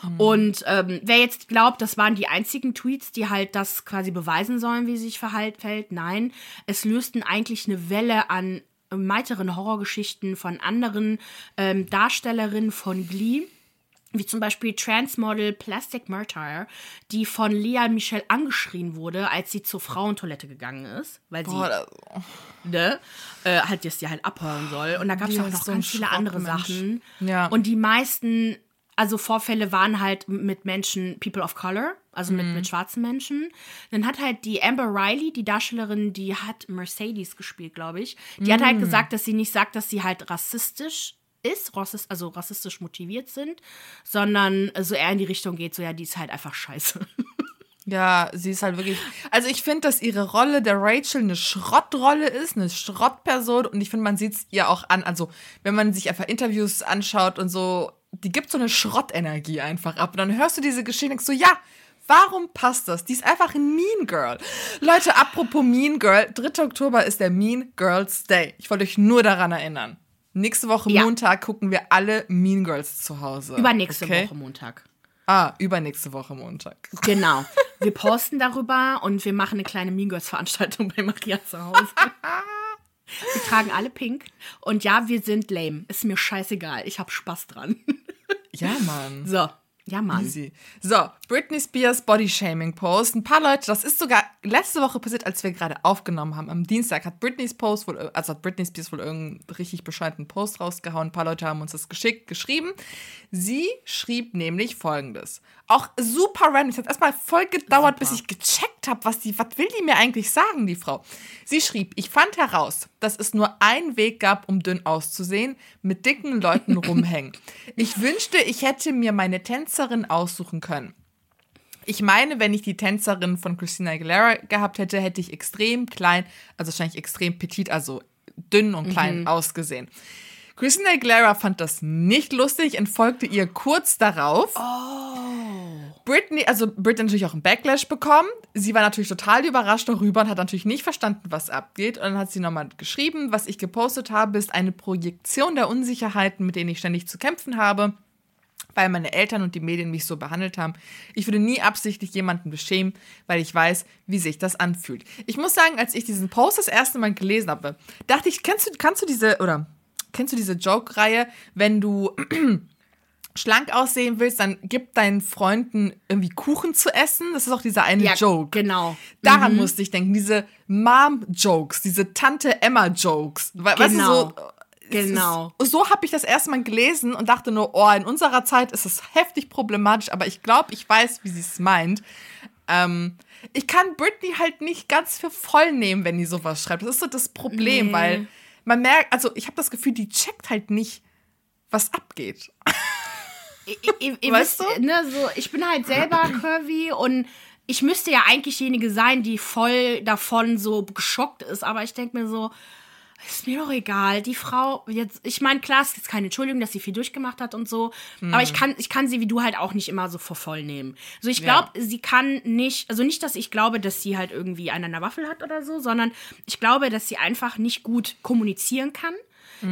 Mhm. Und ähm, wer jetzt glaubt, das waren die einzigen Tweets, die halt das quasi beweisen sollen, wie sie sich verhält, nein, es lösten eigentlich eine Welle an weiteren Horrorgeschichten von anderen ähm, Darstellerinnen von Glee wie zum Beispiel Transmodel Plastic Martyr, die von Lea Michelle angeschrien wurde, als sie zur Frauentoilette gegangen ist, weil sie Boah, ne, äh, halt jetzt die halt abhören soll. Und da gab es auch noch so ganz viele andere Sachen. Ja. Und die meisten, also Vorfälle waren halt mit Menschen, People of Color, also mit, mhm. mit schwarzen Menschen. Dann hat halt die Amber Riley, die Darstellerin, die hat Mercedes gespielt, glaube ich. Die mhm. hat halt mhm. gesagt, dass sie nicht sagt, dass sie halt rassistisch ist, rassist, also rassistisch motiviert sind, sondern so eher in die Richtung geht, so ja, die ist halt einfach scheiße. (laughs) Ja, sie ist halt wirklich. Also ich finde, dass ihre Rolle der Rachel eine Schrottrolle ist, eine Schrottperson. Und ich finde, man sieht es ihr auch an. Also, wenn man sich einfach Interviews anschaut und so, die gibt so eine Schrottenergie einfach ab. Und dann hörst du diese Geschichte und denkst so, ja, Warum passt das? Die ist einfach ein Mean Girl. Leute, apropos Mean Girl, 3. Oktober ist der Mean Girls Day. Ich wollte euch nur daran erinnern. Nächste Woche ja. Montag gucken wir alle Mean Girls zu Hause. Übernächste okay? Woche Montag. Ah, übernächste Woche Montag. Genau. (laughs) Wir posten darüber und wir machen eine kleine Mean Girls Veranstaltung bei Maria zu Hause. (laughs) Wir tragen alle pink. Und ja, wir sind lame. Ist mir scheißegal. Ich habe Spaß dran. Ja, Mann. So, ja, Mann. Easy. So, Britney Spears Body Shaming Post. Ein paar Leute, das ist sogar letzte Woche passiert, als wir gerade aufgenommen haben. Am Dienstag hat Britney's Post wohl, also hat Britney Spears wohl irgendeinen richtig bescheuerten Post rausgehauen. Ein paar Leute haben uns das geschickt, geschrieben. Sie schrieb nämlich folgendes. Auch super random. Es hat erstmal voll gedauert, super. bis ich gecheckt habe, was die, was will die mir eigentlich sagen, die Frau. Sie schrieb, ich fand heraus, dass es nur einen Weg gab, um dünn auszusehen, mit dicken Leuten rumhängen. Ich wünschte, ich hätte mir meine Tänzerin aussuchen können. Ich meine, wenn ich die Tänzerin von Christina Aguilera gehabt hätte, hätte ich extrem klein, also wahrscheinlich extrem petit, also dünn und klein mhm. ausgesehen. Christina Aguilera fand das nicht lustig und folgte ihr kurz darauf. Oh. Britney, also Britney natürlich auch einen Backlash bekommen. Sie war natürlich total überrascht darüber und hat natürlich nicht verstanden, was abgeht. Und dann hat sie nochmal geschrieben, was ich gepostet habe, ist eine Projektion der Unsicherheiten, mit denen ich ständig zu kämpfen habe. Weil meine Eltern und die Medien mich so behandelt haben. Ich würde nie absichtlich jemanden beschämen, weil ich weiß, wie sich das anfühlt. Ich muss sagen, als ich diesen Post das erste Mal gelesen habe, dachte ich, kennst du, kannst du diese, oder kennst du diese Joke-Reihe, wenn du (clears throat) schlank aussehen willst, dann gib deinen Freunden irgendwie Kuchen zu essen. Das ist auch dieser eine Ja, Joke. genau. Daran musste ich denken, diese Mom-Jokes, diese Tante Emma-Jokes. We Weißt du, Genau. so, es Genau. Ist, so habe ich das erstmal gelesen und dachte nur, oh, in unserer Zeit ist es heftig problematisch, aber ich glaube, ich weiß, wie sie es meint. Ähm, ich kann Britney halt nicht ganz für voll nehmen, wenn die sowas schreibt. Das ist so das Problem, Nee. weil man merkt, also ich habe das Gefühl, die checkt halt nicht, was abgeht. ihr, ihr, ihr Weißt wisst, du? ne, so, ich bin halt selber curvy und ich müsste ja eigentlich diejenige sein, die voll davon so geschockt ist, aber ich denke mir so, ist mir doch egal. Die Frau, jetzt, ich meine, klar, es ist jetzt keine Entschuldigung, dass sie viel durchgemacht hat und so, aber Mhm. ich kann, ich kann sie wie du halt auch nicht immer so vor voll nehmen. Also ich glaube, sie kann nicht, also nicht, dass ich glaube, dass sie halt irgendwie einen an der Waffel hat oder so, sondern ich glaube, dass sie einfach nicht gut kommunizieren kann,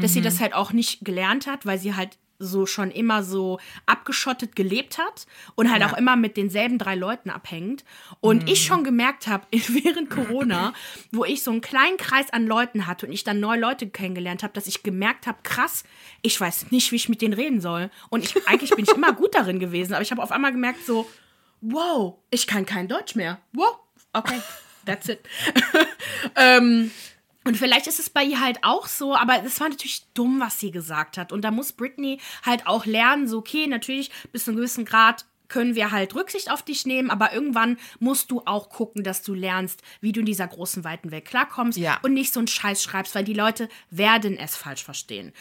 dass sie das halt auch nicht gelernt hat, weil sie halt so schon immer so abgeschottet gelebt hat und halt Ja. auch immer mit denselben drei Leuten abhängt. Und ich schon gemerkt habe, (laughs) während Corona, wo ich so einen kleinen Kreis an Leuten hatte und ich dann neue Leute kennengelernt habe, dass ich gemerkt habe, krass, ich weiß nicht, wie ich mit denen reden soll. Und ich, eigentlich bin ich immer gut darin gewesen, aber ich habe auf einmal gemerkt, so, wow, ich kann kein Deutsch mehr. Wow, okay, that's it. (laughs) ähm, und vielleicht ist es bei ihr halt auch so, aber es war natürlich dumm, was sie gesagt hat. Und da muss Britney halt auch lernen, so, okay, natürlich bis zu einem gewissen Grad können wir halt Rücksicht auf dich nehmen, aber irgendwann musst du auch gucken, dass du lernst, wie du in dieser großen, weiten Welt klarkommst Ja. und nicht so einen Scheiß schreibst, weil die Leute werden es falsch verstehen.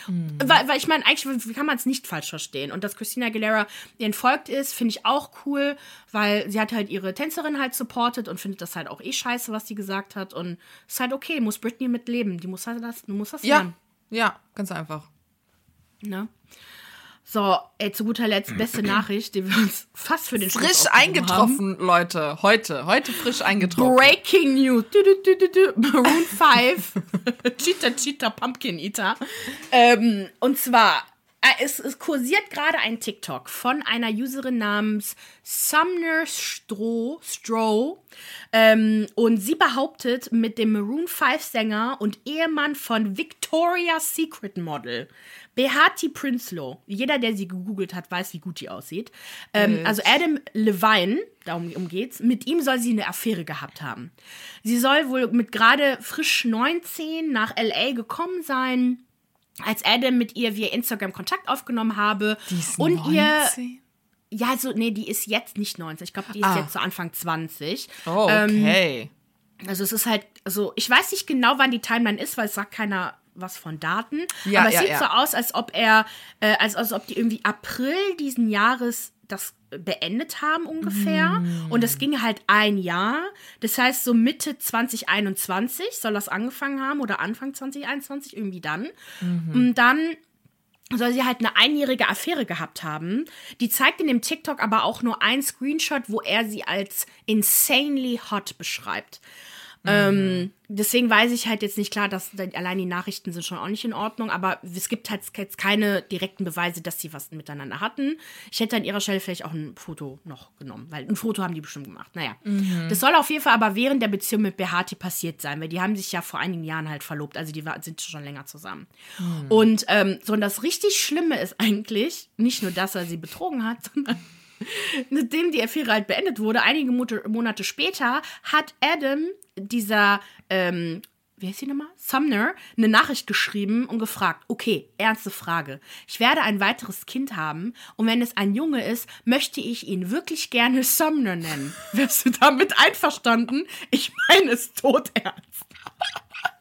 Weil, weil ich meine, eigentlich wie kann man es nicht falsch verstehen. Und dass Christina Aguilera ihr entfolgt ist, finde ich auch cool, weil sie hat halt ihre Tänzerin halt supportet und findet das halt auch eh scheiße, was sie gesagt hat. Und es ist halt okay, muss Britney mitleben. Die muss halt das, du musst das Ja, lernen. ja, ganz einfach. Ne? So, ey, zu guter Letzt, beste (clears throat) Nachricht, die wir uns fast für den Frisch eingetroffen, Leute. Heute. Heute frisch Haben. eingetroffen. Breaking News. Du, du, du, du, du. Maroon (laughs) 5. (laughs) Cheetah, Cheetah, Pumpkin Eater. Ähm, und zwar, äh, es, es kursiert gerade ein TikTok von einer Userin namens Sumner Stroh. Stroh. Ähm, und sie behauptet, mit dem Maroon 5 Sänger und Ehemann von Victoria's Secret Model, Behati Prinsloo, jeder, der sie gegoogelt hat, weiß, wie gut die aussieht. Ähm, also Adam Levine, darum um geht's, mit ihm soll sie eine Affäre gehabt haben. Sie soll wohl mit gerade frisch 19 nach LA gekommen sein, als Adam mit ihr via Instagram Kontakt aufgenommen habe. Die ist und ihr 19? ja, also, nee, die ist jetzt nicht 19. Ich glaube, die ist Ah. jetzt so Anfang 20. Oh, Ähm, okay. Also, es ist halt, also, ich weiß nicht genau, wann die Timeline ist, weil es sagt keiner was von Daten. Ja, Aber es ja, sieht ja. so aus, als ob er, äh, als, als ob die irgendwie April diesen Jahres das beendet haben ungefähr. Mm. Und es ging halt ein Jahr. Das heißt, so Mitte 2021 soll das angefangen haben oder Anfang 2021, irgendwie dann. Mhm. Und dann soll sie halt eine einjährige Affäre gehabt haben. Die zeigt in dem TikTok aber auch nur ein Screenshot, wo er sie als insanely hot beschreibt. Ähm, deswegen weiß ich halt jetzt nicht klar, dass da- allein die Nachrichten sind schon auch nicht in Ordnung, aber es gibt halt jetzt keine direkten Beweise, dass sie was miteinander hatten. Ich hätte an ihrer Stelle vielleicht auch ein Foto noch genommen, weil ein Foto haben die bestimmt gemacht. Naja. Das soll auf jeden Fall aber während der Beziehung mit Behati passiert sein, weil die haben sich ja vor einigen Jahren halt verlobt, also die war, sind schon länger zusammen. Und ähm, so und das richtig Schlimme ist eigentlich nicht nur, dass er sie betrogen hat, (laughs) sondern nachdem die Affäre halt beendet wurde, einige Monate später, hat Adam, dieser, ähm, wie heißt die nochmal? Sumner, eine Nachricht geschrieben und gefragt, okay, ernste Frage. Ich werde ein weiteres Kind haben und wenn es ein Junge ist, möchte ich ihn wirklich gerne Sumner nennen. (laughs) Wärst du damit einverstanden? Ich meine es todernst. (laughs)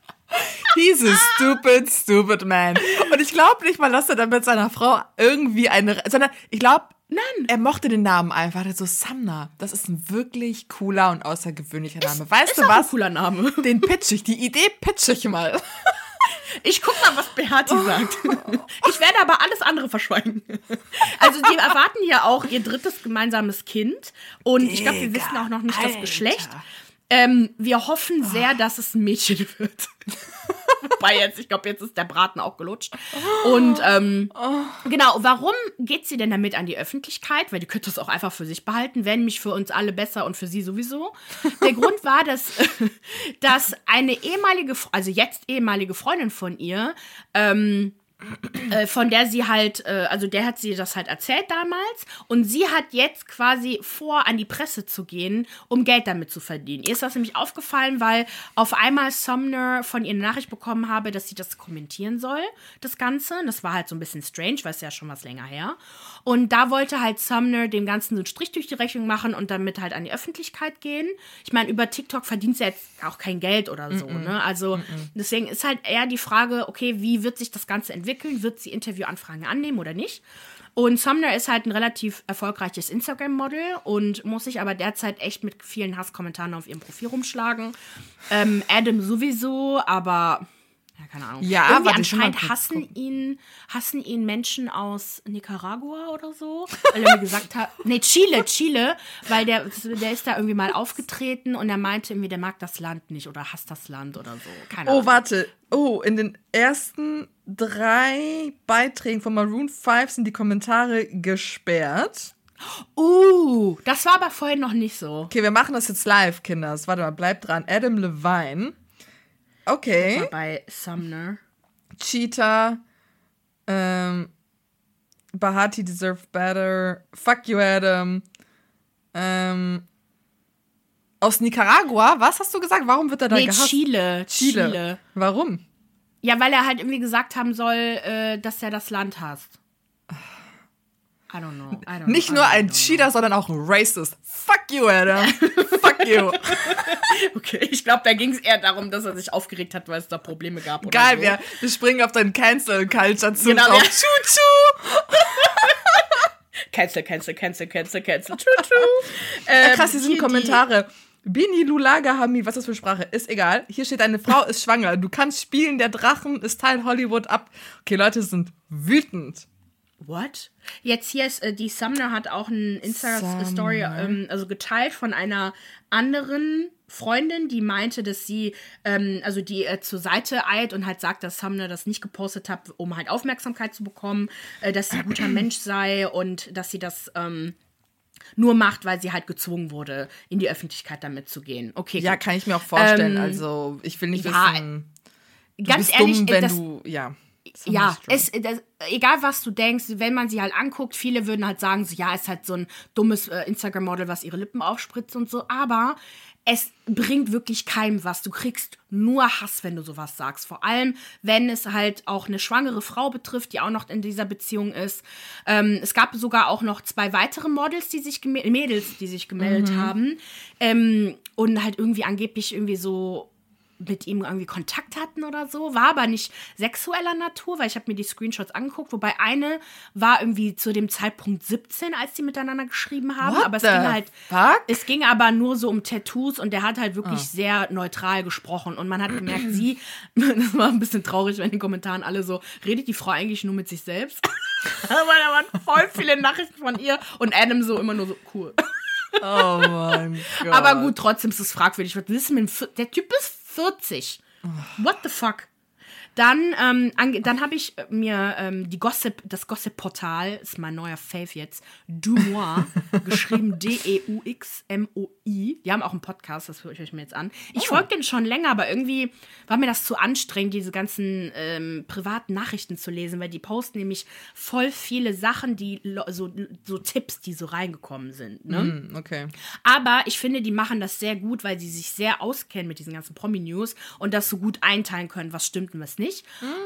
He's a stupid, stupid man. Und ich glaube nicht mal, dass er dann mit seiner Frau irgendwie eine, sondern ich glaube, Nein. er mochte den Namen einfach. Er so Samna. Das ist ein wirklich cooler und außergewöhnlicher Name. weißt Ist du auch ein was? cooler Name. (laughs) Den pitch ich. Die Idee pitch ich mal. Ich guck mal, was Behati sagt. Ich werde aber alles andere verschweigen. Also, die erwarten ja auch ihr drittes gemeinsames Kind. Und ich glaube, wir Digga, wissen auch noch nicht das Alter. Geschlecht. Ähm, wir hoffen sehr, dass es ein Mädchen (laughs) wird. vorbei jetzt. Ich glaube, jetzt ist der Braten auch gelutscht. Und ähm, genau, warum geht sie denn damit an die Öffentlichkeit? Weil die könnte es auch einfach für sich behalten, wenn mich für uns alle besser und für sie sowieso. Der Grund war, dass, (laughs) dass eine ehemalige, also jetzt ehemalige Freundin von ihr, ähm, äh, von der sie halt, äh, also der hat sie das halt erzählt damals und sie hat jetzt quasi vor, an die Presse zu gehen, um Geld damit zu verdienen. Ihr ist das nämlich aufgefallen, weil auf einmal Sumner von ihr eine Nachricht bekommen habe, dass sie das kommentieren soll, das Ganze. Das war halt so ein bisschen strange, weil es ja schon was länger her. Und da wollte halt Sumner dem Ganzen so einen Strich durch die Rechnung machen und damit halt an die Öffentlichkeit gehen. Ich meine, über TikTok verdient sie jetzt auch kein Geld oder so, mm -mm. ne? Also mm deswegen ist halt eher die Frage, okay, wie wird sich das Ganze entwickeln? Wird sie Interviewanfragen annehmen oder nicht? Und Sumner ist halt ein relativ erfolgreiches Instagram-Model und muss sich aber derzeit echt mit vielen Hasskommentaren auf ihrem Profil rumschlagen. Ähm, Adam sowieso, aber ja, keine Ahnung. Ja, Irgendwie warte, anscheinend hassen ihn, hassen ihn Menschen aus Nicaragua oder so. Weil er mir gesagt hat, (laughs) nee, Chile, Chile, weil der, der ist da irgendwie mal aufgetreten und er meinte irgendwie, der mag das Land nicht oder hasst das Land oder so. Keine Ahnung. Oh, warte. Oh, in den ersten drei Beiträgen von Maroon 5 sind die Kommentare gesperrt. Uh, das war aber vorhin noch nicht so. Okay, wir machen das jetzt live, Kinders. Warte mal, bleibt dran. Adam Levine. Okay. Bei Sumner. Cheetah. Ähm, Bahati deserve better. Fuck you, Adam. Ähm, aus Nicaragua? Was hast du gesagt? Warum wird er da Nee, gehasst? Chile, Chile. Chile. Warum? Ja, weil er halt irgendwie gesagt haben soll, äh, dass er das Land hasst. I don't know. I don't Nicht I nur ein know. Cheater, sondern auch ein Racist. Fuck you, Adam. Fuck you. (laughs) Okay, ich glaube, da ging es eher darum, dass er sich aufgeregt hat, weil es da Probleme gab. Oder Geil, so. wir, wir springen auf deinen Cancel-Culture-Zug Genau, drauf. ja. Tschu-tschu. (laughs) Cancel, cancel, cancel, cancel, cancel. True. Ähm, (laughs) Ja, krass, hier sind hier Kommentare. Bini Lulaga Hami, was ist das für Sprache? Ist egal. Hier steht, eine Frau ist schwanger. Du kannst spielen, der Drachen ist Teil Hollywood ab. Okay, Leute sind wütend. What? Jetzt hier ist, äh, die Sumner hat auch eine Insta-Story Sumner. ähm, also geteilt von einer anderen Freundin, die meinte, dass sie, ähm, also die äh, zur Seite eilt und halt sagt, dass Sumner das nicht gepostet hat, um halt Aufmerksamkeit zu bekommen, äh, dass sie ein guter (clears throat) Mensch sei und dass sie das ähm, nur macht, weil sie halt gezwungen wurde, in die Öffentlichkeit damit zu gehen. Okay, Ja, gut. kann ich mir auch vorstellen. Ähm, also, ich will nicht ja, wissen. Du ganz bist ehrlich, dumm, wenn das, du. Ja. Ja, Somebody's es, das, egal was du denkst, wenn man sie halt anguckt, viele würden halt sagen, so, ja, ist halt so ein dummes äh, Instagram-Model, was ihre Lippen aufspritzt und so, aber es bringt wirklich keinem was. Du kriegst nur Hass, wenn du sowas sagst. Vor allem, wenn es halt auch eine schwangere Frau betrifft, die auch noch in dieser Beziehung ist. Ähm, es gab sogar auch noch zwei weitere Models, die sich Mädels, die sich gemeldet haben ähm, und halt irgendwie angeblich irgendwie so mit ihm irgendwie Kontakt hatten oder so, war aber nicht sexueller Natur, weil ich habe mir die Screenshots angeguckt, wobei eine war irgendwie zu dem Zeitpunkt 17, als die miteinander geschrieben haben, What aber es ging halt fuck? es ging aber nur so um Tattoos und der hat halt wirklich sehr neutral gesprochen und man hat gemerkt, sie (laughs) das war ein bisschen traurig, wenn in den Kommentaren alle so redet die Frau eigentlich nur mit sich selbst. (laughs) aber da waren voll viele Nachrichten von ihr und Adam so immer nur so cool. Oh mein Gott. Aber gut, trotzdem ist es fragwürdig. Was willst du mit dem Der Typ ist 40. What the fuck? Dann, ähm, dann habe ich mir ähm, die Gossip, das Gossip-Portal, ist mein neuer Fave jetzt, Dumois, (laughs) geschrieben D-E-U-X-M-O-I. Die haben auch einen Podcast, das höre ich euch mir jetzt an. Ich folge den schon länger, aber irgendwie war mir das zu anstrengend, diese ganzen ähm, privaten Nachrichten zu lesen, weil die posten nämlich voll viele Sachen, die so, so Tipps, die so reingekommen sind. Ne? Hm, okay. Aber ich finde, die machen das sehr gut, weil sie sich sehr auskennen mit diesen ganzen Promi-News und das so gut einteilen können, was stimmt und was nicht.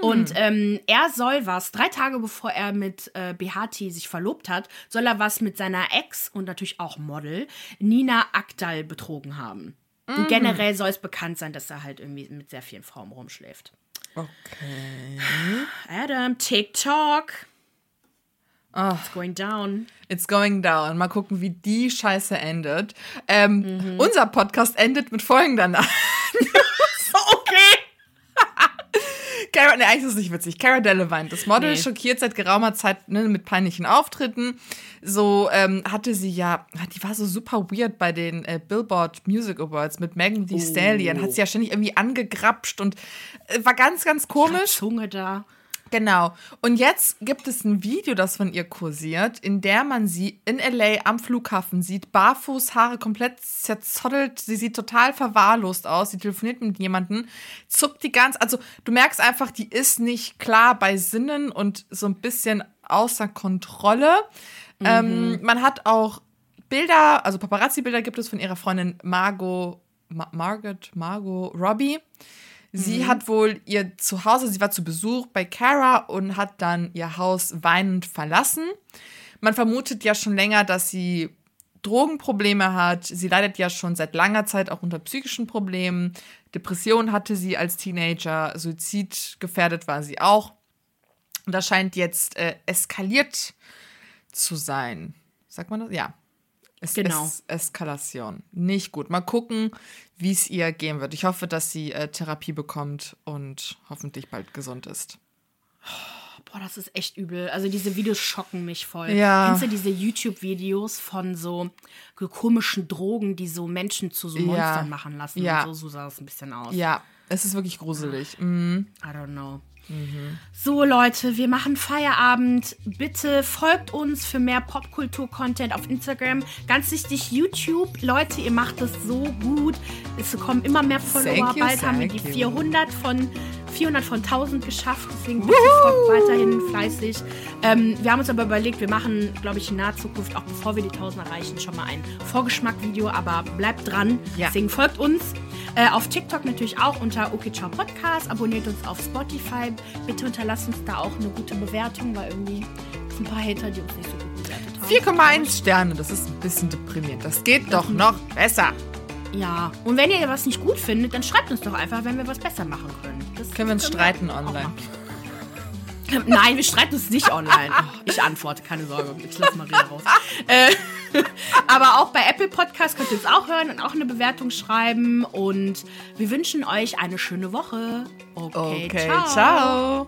Und ähm, er soll was, drei Tage bevor er mit äh, Behati sich verlobt hat, soll er was mit seiner Ex und natürlich auch Model Nina Akdal betrogen haben. Und generell soll es bekannt sein, dass er halt irgendwie mit sehr vielen Frauen rumschläft. Okay. Adam, TikTok. Ah. It's going down. It's going down. Mal gucken, wie die Scheiße endet. Ähm, Unser Podcast endet mit folgender (laughs) Nachricht. Okay. Cara, ne, eigentlich ist es nicht witzig. Cara Delevingne, das Model, Nee. schockiert seit geraumer Zeit ne, mit peinlichen Auftritten. So ähm, hatte sie ja, die war so super weird bei den äh, Billboard Music Awards mit Megan Thee Stallion. Hat sie ja ständig irgendwie angegrapscht und äh, war ganz, ganz komisch. Zunge da. Genau. Und jetzt gibt es ein Video, das von ihr kursiert, in der man sie in LA am Flughafen sieht, barfuß, Haare komplett zerzottelt. Sie sieht total verwahrlost aus. Sie telefoniert mit jemandem, zuckt die ganz. Also, du merkst einfach, die ist nicht klar bei Sinnen und so ein bisschen außer Kontrolle. Ähm, man hat auch Bilder, also Paparazzi-Bilder gibt es von ihrer Freundin Margot, Ma Margaret, Margot Robbie. Sie hat wohl ihr Zuhause, sie war zu Besuch bei Cara und hat dann ihr Haus weinend verlassen. Man vermutet ja schon länger, dass sie Drogenprobleme hat. Sie leidet ja schon seit langer Zeit auch unter psychischen Problemen. Depression hatte sie als Teenager, Suizid gefährdet war sie auch. Und das scheint jetzt äh, eskaliert zu sein. Sagt man das? Ja. Es, Genau. Es, Eskalation. Nicht gut. Mal gucken, wie es ihr gehen wird. Ich hoffe, dass sie äh, Therapie bekommt und hoffentlich bald gesund ist. Boah, das ist echt übel. Also diese Videos schocken mich voll. Ja. Kennst du diese YouTube-Videos von so komischen Drogen, die so Menschen zu so Ja. Monstern machen lassen? Ja. Und so, so sah das ein bisschen aus. Ja, es ist wirklich gruselig. Mhm. I don't know. So Leute, wir machen Feierabend. Bitte folgt uns für mehr Popkultur-Content auf Instagram. Ganz wichtig, YouTube. Leute, ihr macht das so gut. Es kommen immer mehr Follower. You, Bald haben wir die thank you. 400 von 400 von 1000 geschafft. Deswegen bitte weiterhin fleißig. Ähm, wir haben uns aber überlegt, wir machen, glaube ich, in naher Zukunft, auch bevor wir die 1000 erreichen, schon mal ein Vorgeschmack-Video. Aber bleibt dran. Ja. Deswegen folgt uns. Äh, auf TikTok natürlich auch unter OK Ciao Podcast. Abonniert uns auf Spotify. Bitte hinterlasst uns da auch eine gute Bewertung, weil irgendwie sind ein paar Hater, die uns nicht so gut bewertet haben. 4,1 Sterne, das ist ein bisschen deprimierend. Das geht doch noch besser. Ja. Und wenn ihr was nicht gut findet, dann schreibt uns doch einfach, wenn wir was besser machen können. Das Können wir uns streiten auch online? (laughs) Nein, wir streiten uns nicht online. Oh, ich antworte, keine Sorge. Ich lasse Maria raus. äh, (laughs) aber auch bei Apple Podcast könnt ihr uns auch hören und auch eine Bewertung schreiben. Und wir wünschen euch eine schöne Woche. Okay, Okay, ciao. ciao.